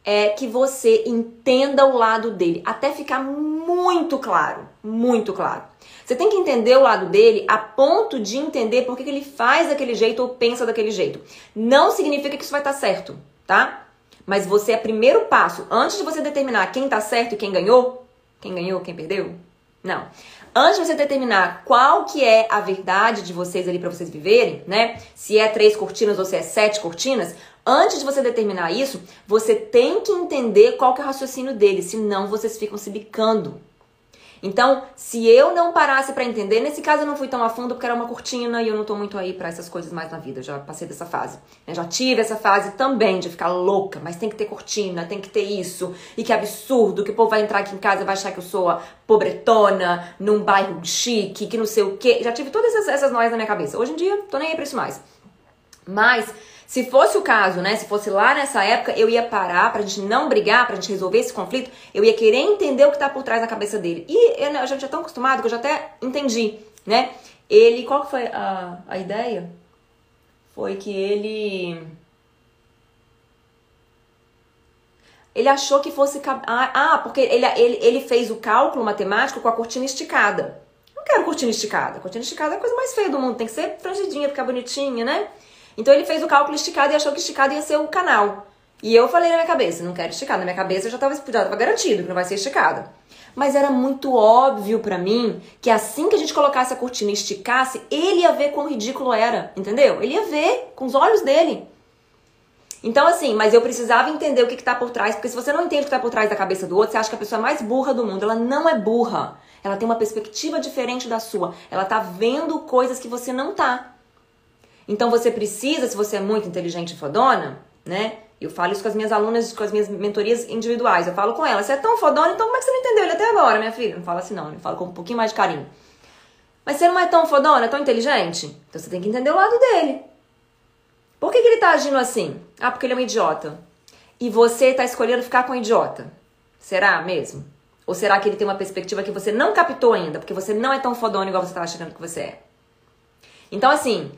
é que você entenda o lado dele, até ficar muito claro, muito claro. Você tem que entender o lado dele a ponto de entender por que, ele faz daquele jeito ou pensa daquele jeito. Não significa que isso vai estar certo, tá? Mas você é primeiro passo, antes de você determinar quem tá certo e quem ganhou, quem ganhou, quem perdeu? Não. antes de você determinar qual que é a verdade de vocês ali para vocês viverem, né? Se é três cortinas ou se é sete cortinas, antes de você determinar isso, você tem que entender qual que é o raciocínio dele, senão vocês ficam se bicando. Então, se eu não parasse para entender, nesse caso eu não fui tão a fundo porque era uma cortina e eu não tô muito aí para essas coisas mais na vida. Eu já passei dessa fase. Eu já tive essa fase também de ficar louca, mas tem que ter cortina, tem que ter isso. E que absurdo, que o povo vai entrar aqui em casa e vai achar que eu sou a pobretona, num bairro chique, que não sei o quê. Já tive todas essas, essas noias na minha cabeça. Hoje em dia, tô nem aí pra isso mais. Mas se fosse o caso, né? Se fosse lá nessa época, eu ia parar pra gente não brigar, pra gente resolver esse conflito. Eu ia querer entender o que tá por trás da cabeça dele. E eu, a gente é tão acostumado que eu já até entendi, né? Ele, qual foi a, a ideia? Foi que ele. Ele achou que fosse. Ah, ah, porque ele, ele, ele fez o cálculo matemático com a cortina esticada. Não quero cortina esticada. Cortina esticada é a coisa mais feia do mundo. Tem que ser frangidinha, ficar bonitinha, né? Então ele fez o cálculo esticado e achou que esticado ia ser o canal. E eu falei na minha cabeça, não quero esticado. Na minha cabeça eu já estava já tava garantido que não vai ser esticado. Mas era muito óbvio para mim que assim que a gente colocasse a cortina e esticasse, ele ia ver quão ridículo era, entendeu? Ele ia ver com os olhos dele. Então, assim, mas eu precisava entender o que, está por trás, porque se você não entende o que está por trás da cabeça do outro, você acha que a pessoa é mais burra do mundo. Ela não é burra. Ela tem uma perspectiva diferente da sua. Ela tá vendo coisas que você não tá. Então você precisa, se você é muito inteligente e fodona, né? Eu falo isso com as minhas alunas, com as minhas mentorias individuais. Eu falo com elas, você é tão fodona, então como é que você não entendeu ele até agora, minha filha? Não fala assim não, eu falo com um pouquinho mais de carinho. Mas você não é tão fodona, tão inteligente? Então você tem que entender o lado dele. Por que, que ele tá agindo assim? Ah, porque ele é um idiota. E você tá escolhendo ficar com um idiota. Será mesmo? Ou será que ele tem uma perspectiva que você não captou ainda, porque você não é tão fodona igual você tá achando que você é? Então, assim,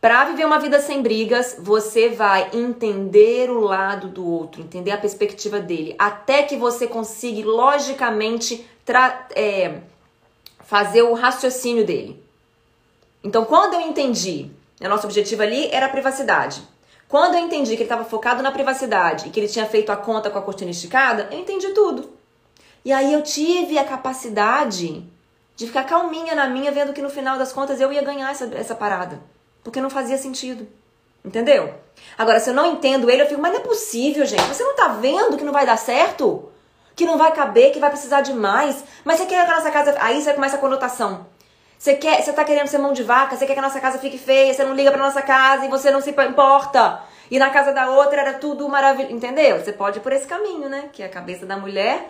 para viver uma vida sem brigas, você vai entender o lado do outro, entender a perspectiva dele, até que você consiga logicamente é, fazer o raciocínio dele. Então, quando eu entendi, o nosso objetivo ali era a privacidade. Quando eu entendi que ele estava focado na privacidade e que ele tinha feito a conta com a cortina esticada, eu entendi tudo. E aí eu tive a capacidade de ficar calminha na minha, vendo que no final das contas eu ia ganhar essa, essa parada. Porque não fazia sentido. Entendeu? Agora, se eu não entendo ele, eu fico, mas não é possível, gente. Você não tá vendo que não vai dar certo? Que não vai caber, que vai precisar de mais? Mas você quer que a nossa casa. Aí você começa a conotação. Você quer, você tá querendo ser mão de vaca, você quer que a nossa casa fique feia, você não liga pra nossa casa e você não se importa. E na casa da outra era tudo maravilhoso. Entendeu? Você pode ir por esse caminho, né? Que a cabeça da mulher.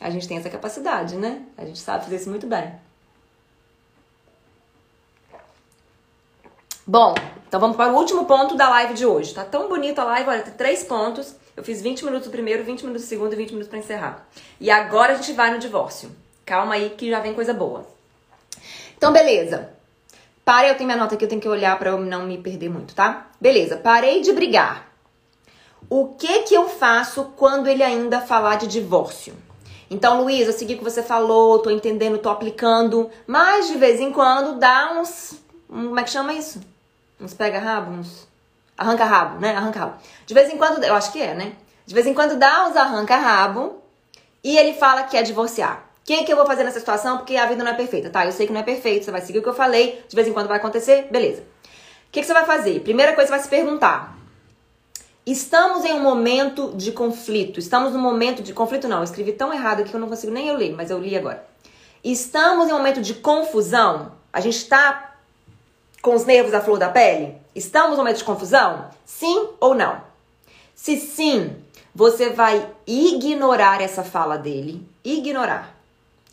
A gente tem essa capacidade, né? A gente sabe fazer isso muito bem. Bom, então vamos para o último ponto da live de hoje. Tá tão bonita a live, olha, tem três pontos. Eu fiz 20 minutos do primeiro, 20 minutos do segundo e 20 minutos para encerrar. E agora a gente vai no divórcio. Calma aí que já vem coisa boa. Então, beleza. Parei, eu tenho minha nota aqui, eu tenho que olhar para eu não me perder muito, tá? Beleza, parei de brigar. O que que eu faço quando ele ainda falar de divórcio? Então, Luísa, eu segui o que você falou, tô entendendo, tô aplicando, mas de vez em quando dá uns. Como é que chama isso? Uns pega-rabo, uns. Arranca-rabo, né? Arranca-rabo. De vez em quando, eu acho que é, né? De vez em quando dá uns arranca-rabo e ele fala que quer divorciar. O que, que eu vou fazer nessa situação? Porque a vida não é perfeita, tá? Eu sei que não é perfeito, você vai seguir o que eu falei, de vez em quando vai acontecer, beleza. O que, que você vai fazer? Primeira coisa, você vai se perguntar: estamos em um momento de conflito? Estamos num momento de conflito? Não, eu escrevi tão errado aqui que eu não consigo nem eu ler, mas eu li agora. Estamos em um momento de confusão? A gente está com os nervos à flor da pele? Estamos no momento de confusão? Sim ou não? Se sim, você vai ignorar essa fala dele. Ignorar.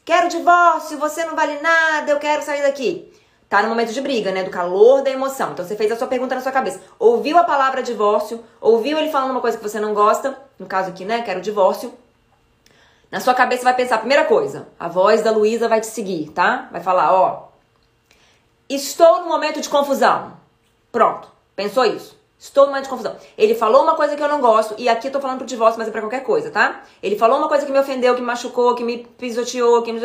Quero divórcio, você não vale nada, eu quero sair daqui. Tá no momento de briga, né? Do calor da emoção. Então você fez a sua pergunta na sua cabeça. Ouviu a palavra divórcio, ouviu ele falando uma coisa que você não gosta, no caso aqui, né? Quero divórcio. Na sua cabeça vai pensar, primeira coisa, a voz da Luísa vai te seguir, tá? Vai falar, ó, Estou no momento de confusão. Pronto. Pensou isso? Estou no momento de confusão. Ele falou uma coisa que eu não gosto, e aqui eu tô falando pro divórcio, mas é pra qualquer coisa, tá? Ele falou uma coisa que me ofendeu, que me machucou, que me pisoteou, que me.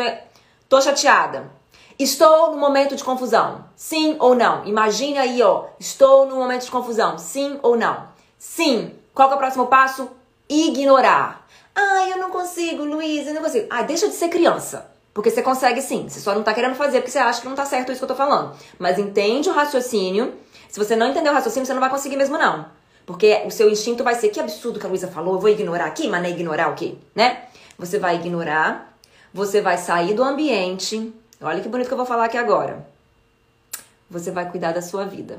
Tô chateada. Estou no momento de confusão. Sim ou não? Imagine aí, ó. Estou no momento de confusão. Sim ou não? Sim. Qual é o próximo passo? Ignorar. Ai, eu não consigo, Luiz, eu não consigo. Ai, deixa de ser criança. Porque você consegue sim. Você só não tá querendo fazer porque você acha que não tá certo isso que eu tô falando. Mas entende o raciocínio. Se você não entender o raciocínio, você não vai conseguir mesmo, não. Porque o seu instinto vai ser, que absurdo que a Luísa falou, eu vou ignorar aqui, mas não é ignorar o quê? Né? Você vai ignorar, você vai sair do ambiente. Olha que bonito que eu vou falar aqui agora. Você vai cuidar da sua vida.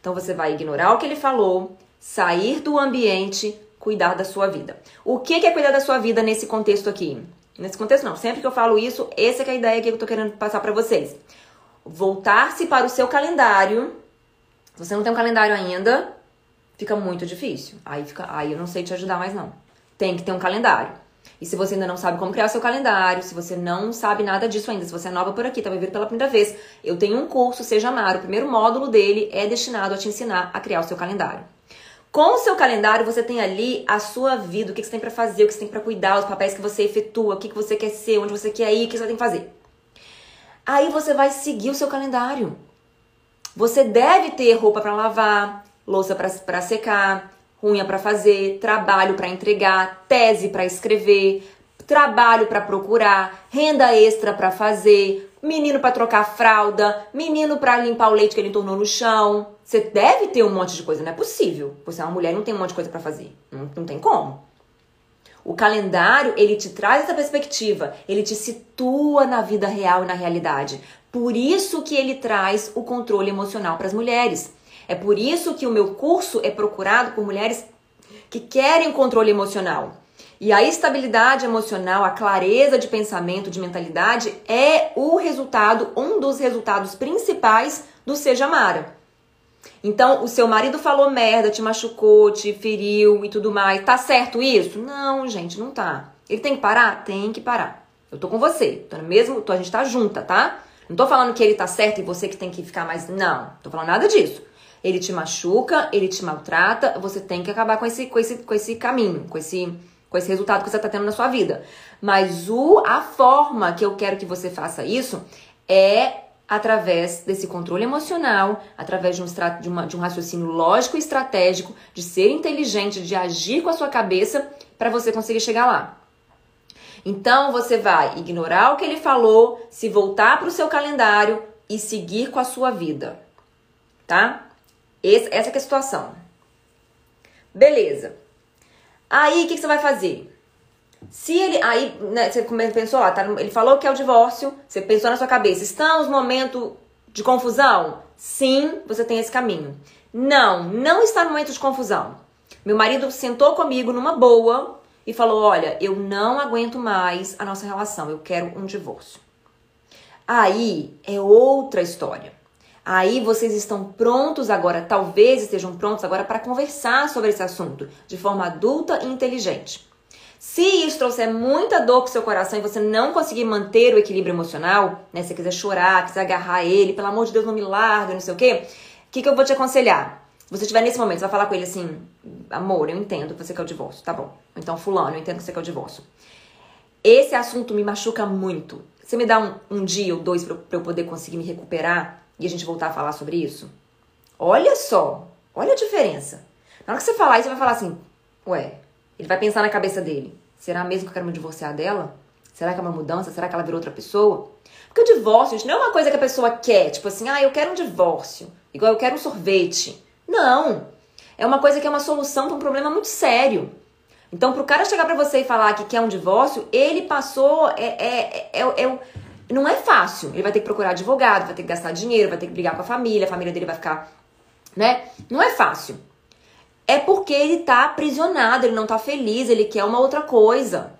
Então você vai ignorar o que ele falou, sair do ambiente, cuidar da sua vida. O que é cuidar da sua vida nesse contexto aqui? Nesse contexto não, sempre que eu falo isso, essa é a ideia que eu tô querendo passar para vocês. Voltar-se para o seu calendário. Se você não tem um calendário ainda, fica muito difícil. Aí, fica, aí eu não sei te ajudar mais não. Tem que ter um calendário. E se você ainda não sabe como criar seu calendário, se você não sabe nada disso ainda, se você é nova por aqui, tá me pela primeira vez, eu tenho um curso, Seja Amar. O primeiro módulo dele é destinado a te ensinar a criar o seu calendário. Com o seu calendário, você tem ali a sua vida, o que você tem para fazer, o que você tem para cuidar, os papéis que você efetua, o que você quer ser, onde você quer ir, o que você tem que fazer. Aí você vai seguir o seu calendário. Você deve ter roupa para lavar, louça para secar, unha para fazer, trabalho para entregar, tese para escrever, trabalho para procurar, renda extra para fazer, menino para trocar fralda, menino para limpar o leite que ele tornou no chão. Você deve ter um monte de coisa, não é possível. Você é uma mulher, não tem um monte de coisa para fazer. Não, não tem como. O calendário, ele te traz essa perspectiva, ele te situa na vida real e na realidade. Por isso que ele traz o controle emocional para as mulheres. É por isso que o meu curso é procurado por mulheres que querem controle emocional. E a estabilidade emocional, a clareza de pensamento, de mentalidade é o resultado, um dos resultados principais do Seja Mara. Então, o seu marido falou merda, te machucou, te feriu e tudo mais. Tá certo isso? Não, gente, não tá. Ele tem que parar? Tem que parar. Eu tô com você. Tô mesmo, tô, a gente tá junta, tá? Não tô falando que ele tá certo e você que tem que ficar mais. Não, tô falando nada disso. Ele te machuca, ele te maltrata, você tem que acabar com esse, com esse, com esse caminho, com esse, com esse resultado que você está tendo na sua vida. Mas o, a forma que eu quero que você faça isso é através desse controle emocional, através de um, de, uma, de um raciocínio lógico e estratégico, de ser inteligente, de agir com a sua cabeça para você conseguir chegar lá. Então você vai ignorar o que ele falou, se voltar para o seu calendário e seguir com a sua vida, tá? Esse, essa é a situação. Beleza. Aí, o que, que, você vai fazer? Se ele. Aí, né, você pensou, tá, ele falou que é o divórcio, você pensou na sua cabeça, estamos no momento de confusão? Sim, você tem esse caminho. Não, não está no momento de confusão. Meu marido sentou comigo numa boa e falou: Olha, eu não aguento mais a nossa relação, eu quero um divórcio. Aí é outra história. Aí vocês estão prontos agora, talvez estejam prontos agora para conversar sobre esse assunto de forma adulta e inteligente. Se isso trouxer muita dor pro seu coração e você não conseguir manter o equilíbrio emocional, né? Se você quiser chorar, quiser agarrar ele, pelo amor de Deus, não me larga, não sei o quê, o que, que eu vou te aconselhar? Se você estiver nesse momento, você vai falar com ele assim: amor, eu entendo que você quer o divórcio, tá bom. Então, fulano, eu entendo que você quer o divórcio. Esse assunto me machuca muito. Você me dá um, um dia ou dois para eu poder conseguir me recuperar? e a gente voltar a falar sobre isso? Olha só, olha a diferença. Na hora que você falar isso, você vai falar assim: ué, ele vai pensar na cabeça dele: será mesmo que eu quero me divorciar dela? Será que é uma mudança? Será que ela virou outra pessoa? Porque o divórcio, gente, não é uma coisa que a pessoa quer, tipo assim, ah, eu quero um divórcio, igual eu quero um sorvete. Não. É uma coisa que é uma solução para um problema muito sério. Então, pro cara chegar para você e falar que quer um divórcio, ele passou. É, é, é, é, é não é fácil. Ele vai ter que procurar advogado, vai ter que gastar dinheiro, vai ter que brigar com a família, a família dele vai ficar, né? Não é fácil. É porque ele tá aprisionado, ele não tá feliz, ele quer uma outra coisa.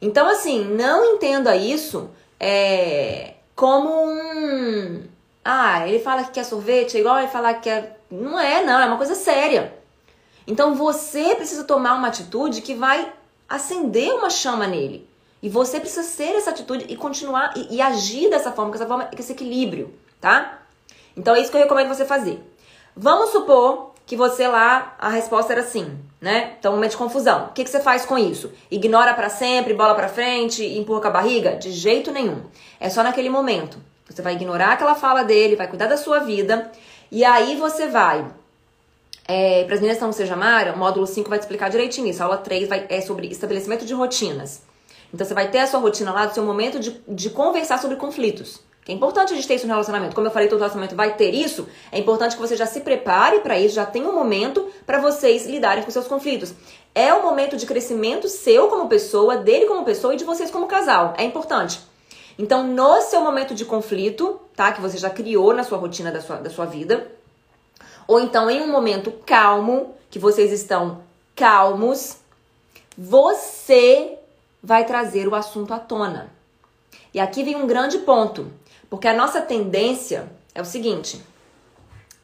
Então, assim, não entenda isso é, como um. Ah, ele fala que quer sorvete, é igual ele falar que quer. Não é, não, é uma coisa séria. Então você precisa tomar uma atitude que vai acender uma chama nele. E você precisa ser essa atitude e continuar e, e, agir dessa forma, com essa forma, com esse equilíbrio, tá? Então é isso que eu recomendo você fazer. Vamos supor que você lá, a resposta era sim, né? Então, momento de confusão. O que, que você faz com isso? Ignora para sempre, bola para frente, empurra com a barriga? De jeito nenhum. É só naquele momento. Você vai ignorar aquela fala dele, vai cuidar da sua vida, e aí você vai. É, para as meninas que não se chamaram, o módulo 5 vai te explicar direitinho isso. A aula 3 vai, é sobre estabelecimento de rotinas. Então você vai ter a sua rotina lá, do seu momento de, de conversar sobre conflitos. Que é importante a gente ter isso no relacionamento. Como eu falei, todo relacionamento vai ter isso. É importante que você já se prepare para isso, já tenha um momento para vocês lidarem com seus conflitos. É um momento de crescimento seu como pessoa, dele como pessoa e de vocês como casal. É importante. Então, no seu momento de conflito, tá? Que você já criou na sua rotina da sua, da sua vida, ou então em um momento calmo, que vocês estão calmos, você vai trazer o assunto à tona. E aqui vem um grande ponto. Porque a nossa tendência é o seguinte: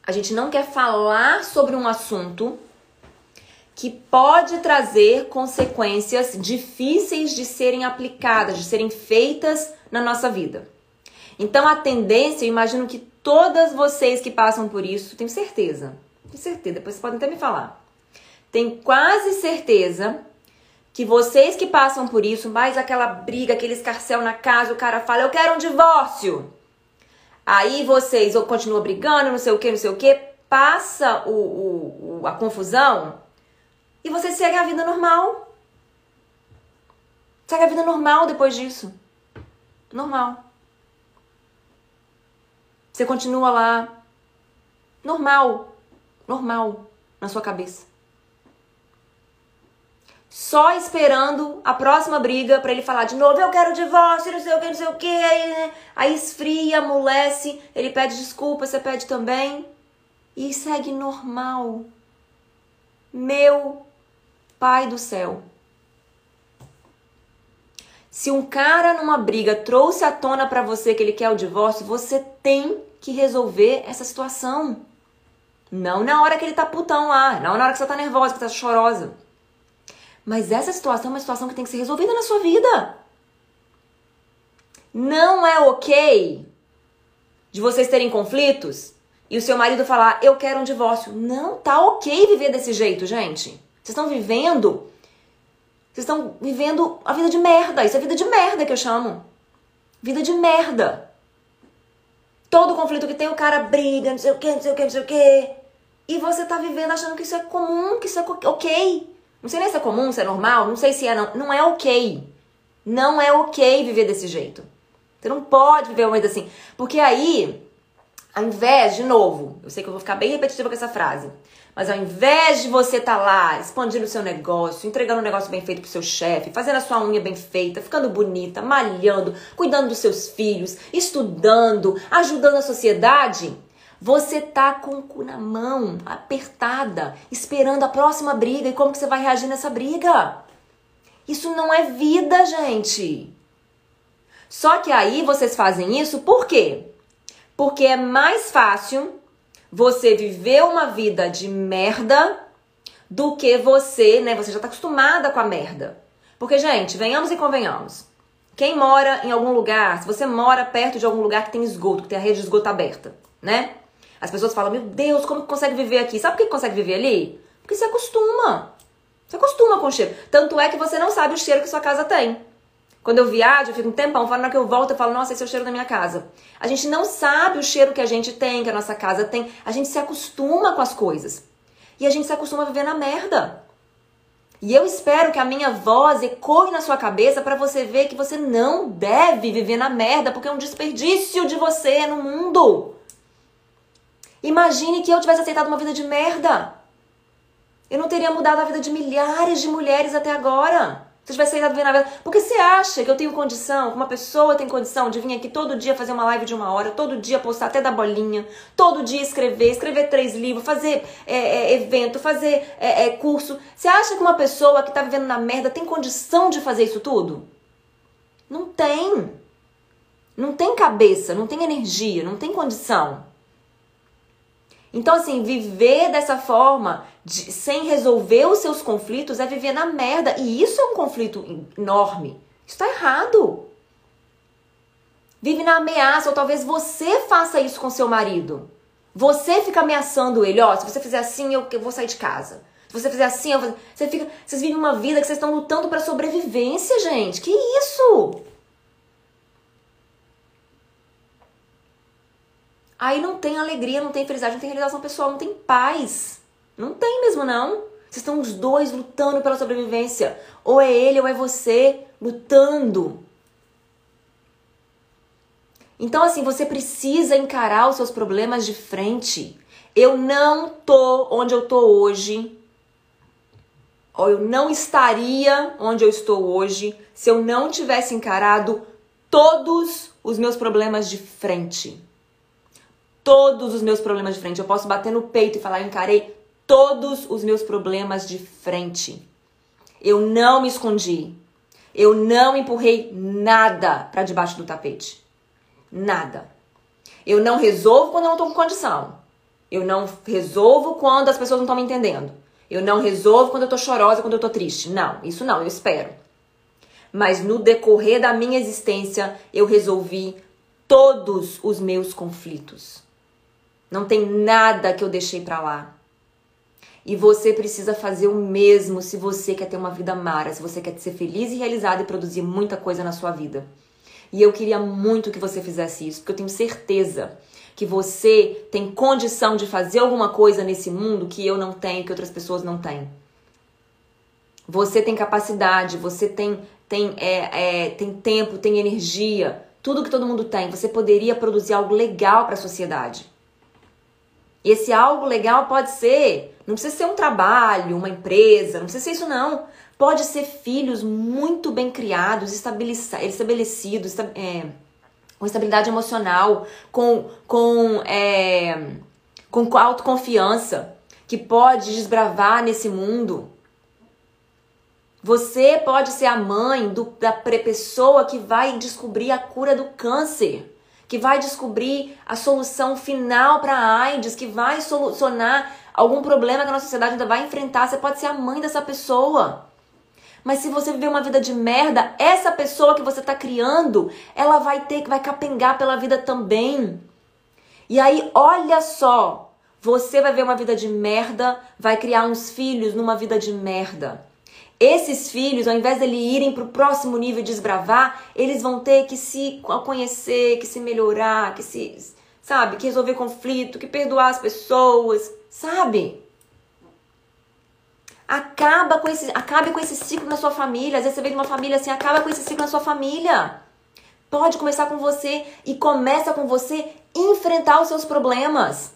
a gente não quer falar sobre um assunto que pode trazer consequências difíceis de serem aplicadas, de serem feitas na nossa vida. Então a tendência, eu imagino que todas vocês que passam por isso, tenho certeza, tenho certeza, depois vocês podem até me falar. Tenho quase certeza que vocês que passam por isso, mais aquela briga, aquele escarcel na casa, o cara fala, eu quero um divórcio. Aí vocês ou continuam brigando, não sei o que, não sei o que, passa o, o, a confusão e você segue a vida normal. Segue a vida normal depois disso. Normal. Você continua lá. Normal. Normal na sua cabeça só esperando a próxima briga para ele falar de novo, eu quero divórcio, não sei o que, não sei o que, aí, né? aí esfria, amolece, ele pede desculpa, você pede também e segue normal. Meu pai do céu. Se um cara numa briga trouxe à tona para você que ele quer o divórcio, você tem que resolver essa situação. Não na hora que ele tá putão lá, não na hora que você tá nervosa, que tá chorosa. Mas essa situação é uma situação que tem que ser resolvida na sua vida. Não é ok de vocês terem conflitos e o seu marido falar, eu quero um divórcio. Não tá ok viver desse jeito, gente. Vocês estão vivendo. Vocês estão vivendo a vida de merda. Isso é vida de merda que eu chamo. Vida de merda. Todo conflito que tem, o cara briga, não sei o que, não sei o que, não sei o que. E você tá vivendo achando que isso é comum, que isso é ok. Não sei nem se é comum, se é normal, não sei se é não. Não é ok. Não é ok viver desse jeito. Você não pode viver uma vida assim. Porque aí, ao invés, de novo, eu sei que eu vou ficar bem repetitiva com essa frase, mas ao invés de você estar tá lá expandindo o seu negócio, entregando um negócio bem feito pro seu chefe, fazendo a sua unha bem feita, ficando bonita, malhando, cuidando dos seus filhos, estudando, ajudando a sociedade, você tá com o cu na mão, apertada, esperando a próxima briga e como que você vai reagir nessa briga. Isso não é vida, gente. Só que aí vocês fazem isso por quê? Porque é mais fácil você viver uma vida de merda do que você, né? Você já tá acostumada com a merda. Porque, gente, venhamos e convenhamos. Quem mora em algum lugar, se você mora perto de algum lugar que tem esgoto, que tem a rede de esgoto aberta, né? As pessoas falam, meu Deus, como que consegue viver aqui? Sabe por que consegue viver ali? Porque você acostuma. Você acostuma com o cheiro. Tanto é que você não sabe o cheiro que sua casa tem. Quando eu viajo, eu fico um tempão, na hora que eu volto, eu falo, nossa, esse é o cheiro da minha casa. A gente não sabe o cheiro que a gente tem, que a nossa casa tem. A gente se acostuma com as coisas. E a gente se acostuma a viver na merda. E eu espero que a minha voz ecoe na sua cabeça para você ver que você não deve viver na merda, porque é um desperdício de você no mundo. Imagine que eu tivesse aceitado uma vida de merda. Eu não teria mudado a vida de milhares de mulheres até agora. Se eu tivesse aceitado viver na vida. Porque você acha que eu tenho condição, que uma pessoa tem condição de vir aqui todo dia fazer uma live de uma hora, todo dia postar até da bolinha, todo dia escrever, escrever três livros, fazer é, é, evento, fazer é, é curso. Você acha que uma pessoa que tá vivendo na merda tem condição de fazer isso tudo? Não tem. Não tem cabeça, não tem energia, não tem condição. Então, assim, viver dessa forma, de, sem resolver os seus conflitos, é viver na merda. E isso é um conflito enorme. Isso tá errado. Vive na ameaça, ou talvez você faça isso com seu marido. Você fica ameaçando ele, ó, se você fizer assim, eu, eu vou sair de casa. Se você fizer assim, eu vou... você fica, vocês vivem uma vida que vocês estão lutando para sobrevivência, gente. Que isso? Aí não tem alegria, não tem felicidade, não tem realização pessoal, não tem paz. Não tem mesmo, não. Vocês estão os dois lutando pela sobrevivência. Ou é ele ou é você lutando. Então, assim, você precisa encarar os seus problemas de frente. Eu não tô onde eu tô hoje, ou eu não estaria onde eu estou hoje se eu não tivesse encarado todos os meus problemas de frente. Todos os meus problemas de frente. Eu posso bater no peito e falar, encarei todos os meus problemas de frente. Eu não me escondi. Eu não empurrei nada para debaixo do tapete. Nada. Eu não resolvo quando eu não tô com condição. Eu não resolvo quando as pessoas não estão me entendendo. Eu não resolvo quando eu tô chorosa, quando eu tô triste. Não, isso não, eu espero. Mas no decorrer da minha existência, eu resolvi todos os meus conflitos. Não tem nada que eu deixei para lá. E você precisa fazer o mesmo se você quer ter uma vida mara, se você quer ser feliz e realizado e produzir muita coisa na sua vida. E eu queria muito que você fizesse isso, porque eu tenho certeza que você tem condição de fazer alguma coisa nesse mundo que eu não tenho, que outras pessoas não têm. Você tem capacidade, você tem, tem, é, é, tem tempo, tem energia, tudo que todo mundo tem. Você poderia produzir algo legal para a sociedade. E esse algo legal pode ser, não precisa ser um trabalho, uma empresa, não precisa ser isso não. Pode ser filhos muito bem criados, estabelecidos, é, com estabilidade emocional, com, com, é, com autoconfiança, que pode desbravar nesse mundo. Você pode ser a mãe do, da pessoa que vai descobrir a cura do câncer, que vai descobrir a solução final para a AIDS, que vai solucionar algum problema que a nossa sociedade ainda vai enfrentar. Você pode ser a mãe dessa pessoa. Mas se você viver uma vida de merda, essa pessoa que você tá criando, ela vai ter que vai capengar pela vida também. E aí, olha só, você vai ver uma vida de merda, vai criar uns filhos numa vida de merda. Esses filhos, ao invés de irem para o próximo nível e desbravar, eles vão ter que se conhecer, que se melhorar, que se, sabe, que resolver conflito, que perdoar as pessoas, sabe? Acaba com esse, acabe com esse ciclo na sua família. Às vezes você vem de uma família assim, acaba com esse ciclo na sua família. Pode começar com você e começa com você enfrentar os seus problemas.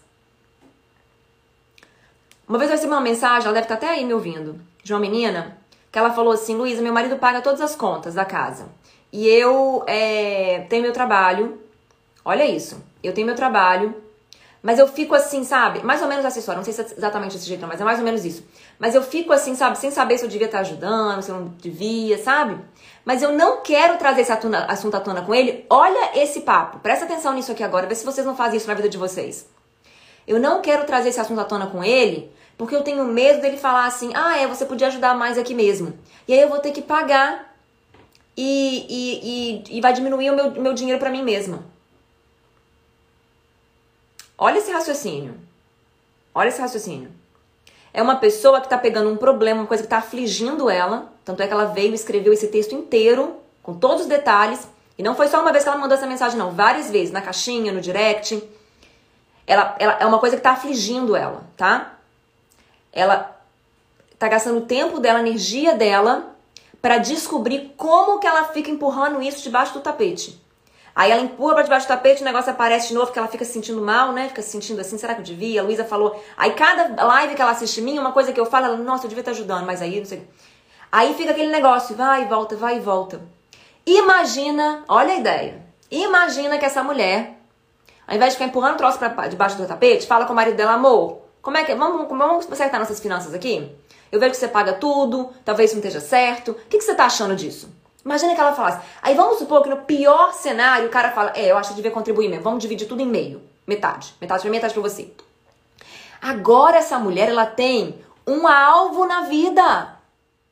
Uma vez eu recebi uma mensagem, ela deve estar até aí me ouvindo, de uma menina, que ela falou assim: Luísa, meu marido paga todas as contas da casa. E eu é, tenho meu trabalho. Olha isso. Eu tenho meu trabalho. Mas eu fico assim, sabe? Mais ou menos essa história. Não sei se é exatamente desse jeito, não, mas é mais ou menos isso. Mas eu fico assim, sabe? Sem saber se eu devia estar ajudando, se eu não devia, sabe? Mas eu não quero trazer esse assunto à tona com ele. Olha esse papo. Presta atenção nisso aqui agora. Vê se vocês não fazem isso na vida de vocês. Eu não quero trazer esse assunto à tona com ele porque eu tenho medo dele falar assim: ah, é, você podia ajudar mais aqui mesmo. E aí eu vou ter que pagar e, e, e, e vai diminuir o meu, meu dinheiro para mim mesma. Olha esse raciocínio. Olha esse raciocínio. É uma pessoa que está pegando um problema, uma coisa que está afligindo ela. Tanto é que ela veio e escreveu esse texto inteiro, com todos os detalhes. E não foi só uma vez que ela mandou essa mensagem, não. Várias vezes, na caixinha, no direct. Ela, ela é uma coisa que está afligindo ela, tá? Ela está gastando o tempo dela, a energia dela, para descobrir como que ela fica empurrando isso debaixo do tapete. Aí ela empurra pra debaixo do tapete, o negócio aparece de novo, que ela fica se sentindo mal, né? Fica se sentindo assim, será que eu devia? A Luísa falou. Aí cada live que ela assiste minha, uma coisa que eu falo, ela, nossa, eu devia estar ajudando, mas aí não sei. Aí fica aquele negócio, vai e volta, vai e volta. Imagina, olha a ideia. Imagina que essa mulher, ao invés de ficar empurrando o troço pra debaixo do tapete, fala com o marido dela, amor, como é que. Vamos, vamos acertar nossas finanças aqui? Eu vejo que você paga tudo, talvez não esteja certo. O que, que você tá achando disso? Imagina que ela falasse. Aí vamos supor que no pior cenário o cara fala: É, eu acho que devia contribuir mesmo. Vamos dividir tudo em meio. Metade. Metade pra mim, metade pra você. Agora essa mulher, ela tem um alvo na vida.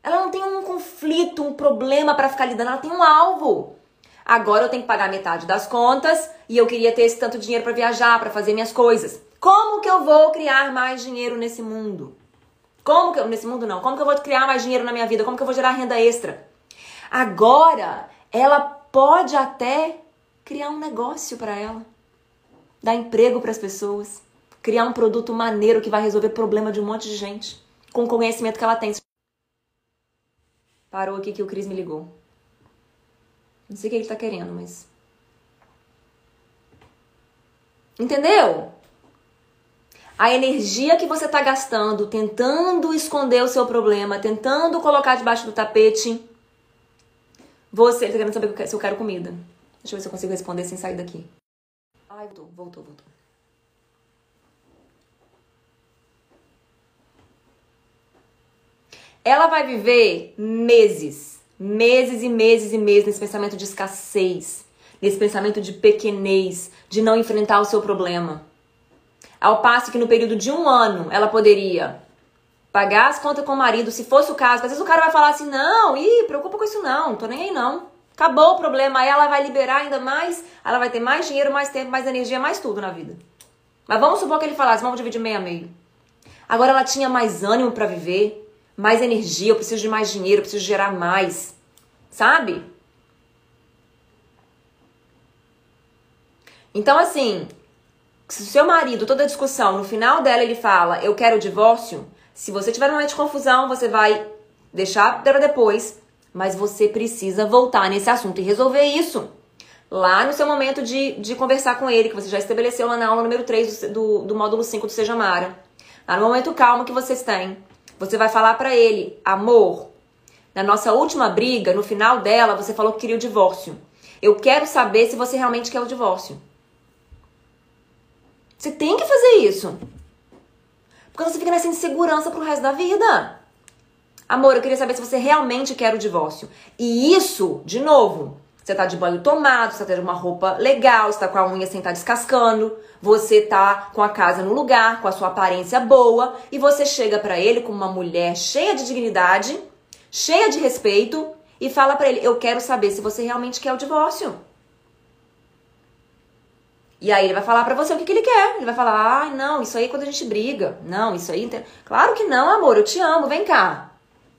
Ela não tem um conflito, um problema para ficar lidando. Ela tem um alvo. Agora eu tenho que pagar metade das contas e eu queria ter esse tanto dinheiro para viajar, para fazer minhas coisas. Como que eu vou criar mais dinheiro nesse mundo? Como que eu, nesse mundo não? Como que eu vou criar mais dinheiro na minha vida? Como que eu vou gerar renda extra? Agora, ela pode até criar um negócio para ela, dar emprego para as pessoas, criar um produto maneiro que vai resolver problema de um monte de gente. com o conhecimento que ela tem. Parou aqui que o Cris me ligou. Não sei o que ele tá querendo, mas. Entendeu? A energia que você tá gastando tentando esconder o seu problema, tentando colocar debaixo do tapete. Você, ele tá querendo saber se eu quero comida. Deixa eu ver se eu consigo responder sem sair daqui. Ai, voltou, voltou, voltou. Ela vai viver meses, meses e meses e meses nesse pensamento de escassez, nesse pensamento de pequenez, de não enfrentar o seu problema. Ao passo que no período de um ano ela poderia pagar as contas com o marido, se fosse o caso. Às vezes o cara vai falar assim: não, ih, preocupa com isso não, tô nem aí não. Acabou o problema, aí ela vai liberar ainda mais, ela vai ter mais dinheiro, mais tempo, mais energia, mais tudo na vida. Mas vamos supor que ele falasse: vamos dividir meio a meio. Agora ela tinha mais ânimo para viver, mais energia, eu preciso de mais dinheiro, eu preciso gerar mais. Sabe? Então, assim, se o seu marido, toda discussão, no final dela ele fala, eu quero o divórcio, se você tiver um momento de confusão, você vai deixar para depois, mas você precisa voltar nesse assunto e resolver isso. Lá no seu momento de, de conversar com ele, que você já estabeleceu lá na aula número 3 do, do, do módulo 5 do Seja Mara. Lá no momento calmo que vocês têm. Você vai falar para ele, amor, na nossa última briga, no final dela, você falou que queria o divórcio. Eu quero saber se você realmente quer o divórcio. Você tem que fazer isso. Porque você fica nessa insegurança pro resto da vida. Amor, eu queria saber se você realmente quer o divórcio. E isso, de novo, você tá de banho tomado, você tá tendo uma roupa legal, você tá com a unha sem estar tá descascando, você tá com a casa no lugar, com a sua aparência boa, e você chega para ele como uma mulher cheia de dignidade, cheia de respeito, e fala para ele: "Eu quero saber se você realmente quer o divórcio". E aí ele vai falar para você o que, que ele quer. Ele vai falar: "Ah, não, isso aí é quando a gente briga. Não, isso aí, claro que não, amor, eu te amo, vem cá"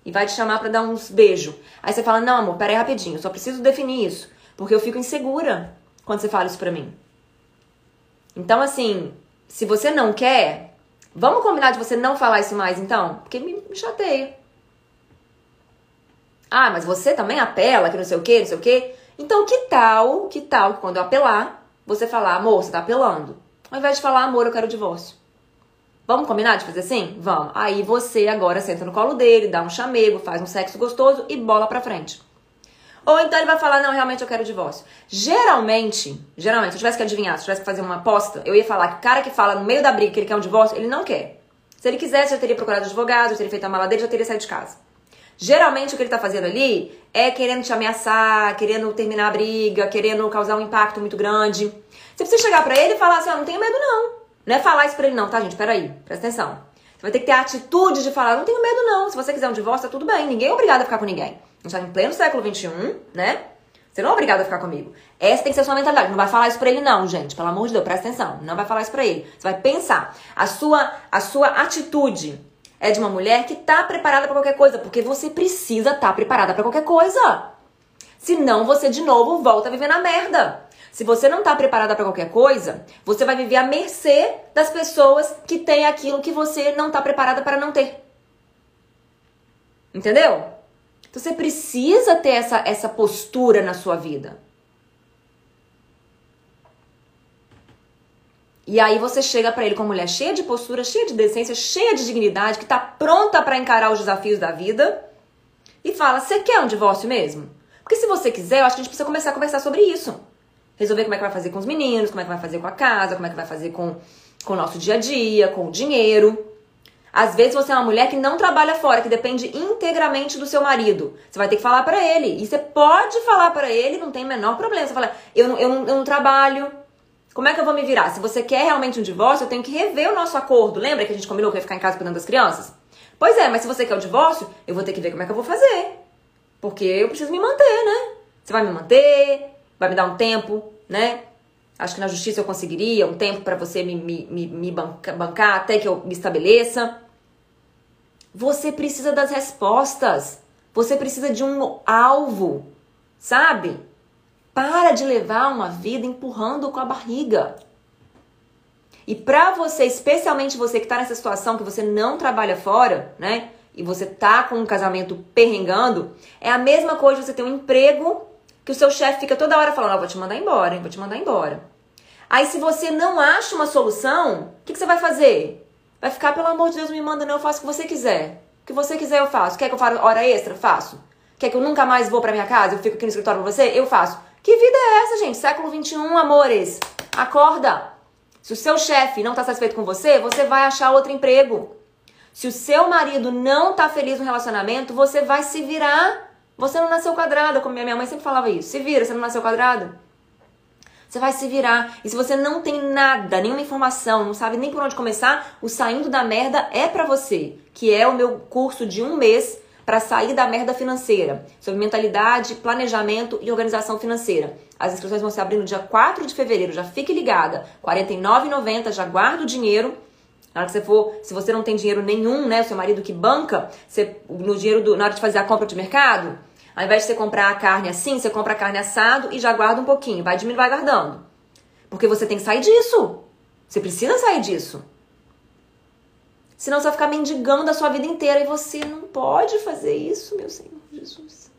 e vai te chamar para dar uns beijos. Aí você fala: "Não, amor, pera aí rapidinho, só preciso definir isso, porque eu fico insegura quando você fala isso pra mim". Então, assim, se você não quer, vamos combinar de você não falar isso mais então, porque me, me chateia. Ah, mas você também apela, que não sei o que, não sei o que. Então, que tal, que tal, quando eu apelar, você falar, amor, você tá apelando. Ao invés de falar, amor, eu quero divórcio. Vamos combinar de fazer assim? Vamos. Aí você agora senta no colo dele, dá um chamego, faz um sexo gostoso e bola pra frente. Ou então ele vai falar, não, realmente eu quero divórcio. Geralmente, geralmente, se eu tivesse que adivinhar, se eu tivesse que fazer uma aposta, eu ia falar que o cara que fala no meio da briga que ele quer um divórcio, ele não quer. Se ele quisesse, já teria procurado advogado, já teria feito a mala dele, já teria saído de casa. Geralmente o que ele tá fazendo ali é querendo te ameaçar, querendo terminar a briga, querendo causar um impacto muito grande. Você precisa chegar para ele e falar assim, ó, não tenho medo não. Não é falar isso pra ele, não, tá, gente? Peraí, presta atenção. Você vai ter que ter a atitude de falar, não tenho medo, não. Se você quiser um divórcio, tá tudo bem. Ninguém é obrigado a ficar com ninguém. A gente tá em pleno século XXI, né? Você não é obrigado a ficar comigo. Essa tem que ser a sua mentalidade. Não vai falar isso pra ele, não, gente. Pelo amor de Deus, presta atenção. Não vai falar isso pra ele. Você vai pensar. A sua, a sua atitude é de uma mulher que tá preparada para qualquer coisa. Porque você precisa estar tá preparada para qualquer coisa. Senão você, de novo, volta a viver na merda. Se você não está preparada para qualquer coisa, você vai viver à mercê das pessoas que têm aquilo que você não está preparada para não ter. Entendeu? Então você precisa ter essa, essa postura na sua vida. E aí você chega para ele com uma mulher cheia de postura, cheia de decência, cheia de dignidade, que tá pronta para encarar os desafios da vida e fala: "Você quer um divórcio mesmo?" Porque se você quiser, eu acho que a gente precisa começar a conversar sobre isso resolver como é que vai fazer com os meninos, como é que vai fazer com a casa, como é que vai fazer com, com o nosso dia a dia, com o dinheiro. Às vezes você é uma mulher que não trabalha fora, que depende integralmente do seu marido. Você vai ter que falar para ele. E você pode falar para ele, não tem o menor problema. Você fala, eu eu, eu não trabalho. Como é que eu vou me virar? Se você quer realmente um divórcio, eu tenho que rever o nosso acordo. Lembra que a gente combinou que ia ficar em casa cuidando das crianças? Pois é, mas se você quer o divórcio, eu vou ter que ver como é que eu vou fazer. Porque eu preciso me manter, né? Você vai me manter, vai me dar um tempo, né? Acho que na justiça eu conseguiria um tempo para você me, me, me, me bancar até que eu me estabeleça. Você precisa das respostas. Você precisa de um alvo, sabe? Para de levar uma vida empurrando com a barriga. E pra você, especialmente você que tá nessa situação que você não trabalha fora, né? E você tá com um casamento perrengando, é a mesma coisa você ter um emprego que o seu chefe fica toda hora falando, oh, vou te mandar embora, hein? vou te mandar embora. Aí se você não acha uma solução, o que, que você vai fazer? Vai ficar, pelo amor de Deus, me manda, não, eu faço o que você quiser. O que você quiser eu faço. Quer que eu faça hora extra? Faço. Quer que eu nunca mais vou pra minha casa? Eu fico aqui no escritório com você? Eu faço. Que vida é essa, gente? Século XXI, amores. Acorda. Se o seu chefe não tá satisfeito com você, você vai achar outro emprego. Se o seu marido não tá feliz no relacionamento, você vai se virar. Você não nasceu quadrada, como minha mãe sempre falava isso. Se vira, você não nasceu quadrada. Você vai se virar. E se você não tem nada, nenhuma informação, não sabe nem por onde começar, o Saindo da Merda é para você, que é o meu curso de um mês para sair da merda financeira, sobre mentalidade, planejamento e organização financeira. As inscrições vão se abrir no dia 4 de fevereiro, já fique ligada. R$ 49,90, já guarda o dinheiro. Na hora que você for, se você não tem dinheiro nenhum, né, seu marido que banca, você, no dinheiro do, na hora de fazer a compra de mercado, ao invés de você comprar a carne assim, você compra a carne assado e já guarda um pouquinho. Vai diminuindo, vai guardando. Porque você tem que sair disso. Você precisa sair disso. Senão você vai ficar mendigando a sua vida inteira e você não pode fazer isso, meu Senhor Jesus.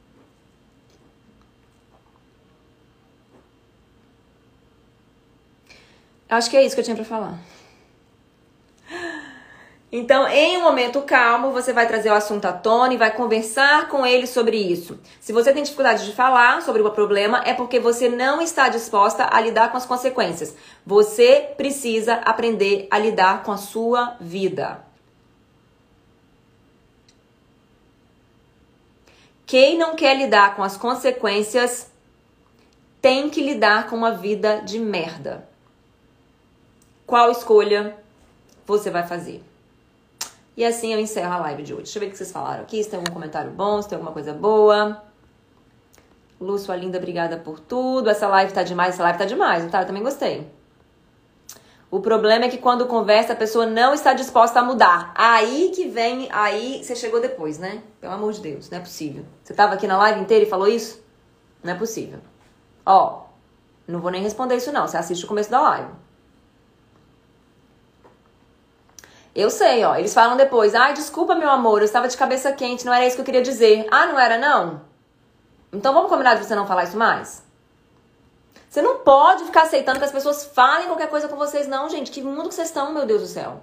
Acho que é isso que eu tinha para falar. Então, em um momento calmo, você vai trazer o assunto à tona e vai conversar com ele sobre isso. Se você tem dificuldade de falar sobre o problema, é porque você não está disposta a lidar com as consequências. Você precisa aprender a lidar com a sua vida. Quem não quer lidar com as consequências tem que lidar com uma vida de merda. Qual escolha você vai fazer? E assim eu encerro a live de hoje. Deixa eu ver o que vocês falaram aqui. Se tem algum comentário bom, se tem alguma coisa boa. Lu, sua linda, obrigada por tudo. Essa live tá demais, essa live tá demais, tá? Eu também gostei. O problema é que quando conversa a pessoa não está disposta a mudar. Aí que vem, aí você chegou depois, né? Pelo amor de Deus, não é possível. Você tava aqui na live inteira e falou isso? Não é possível. Ó, não vou nem responder isso não. Você assiste o começo da live. Eu sei, ó. Eles falam depois: ai, desculpa, meu amor, eu estava de cabeça quente, não era isso que eu queria dizer. Ah, não era, não? Então vamos combinar de você não falar isso mais? Você não pode ficar aceitando que as pessoas falem qualquer coisa com vocês, não, gente. Que mundo que vocês estão, meu Deus do céu?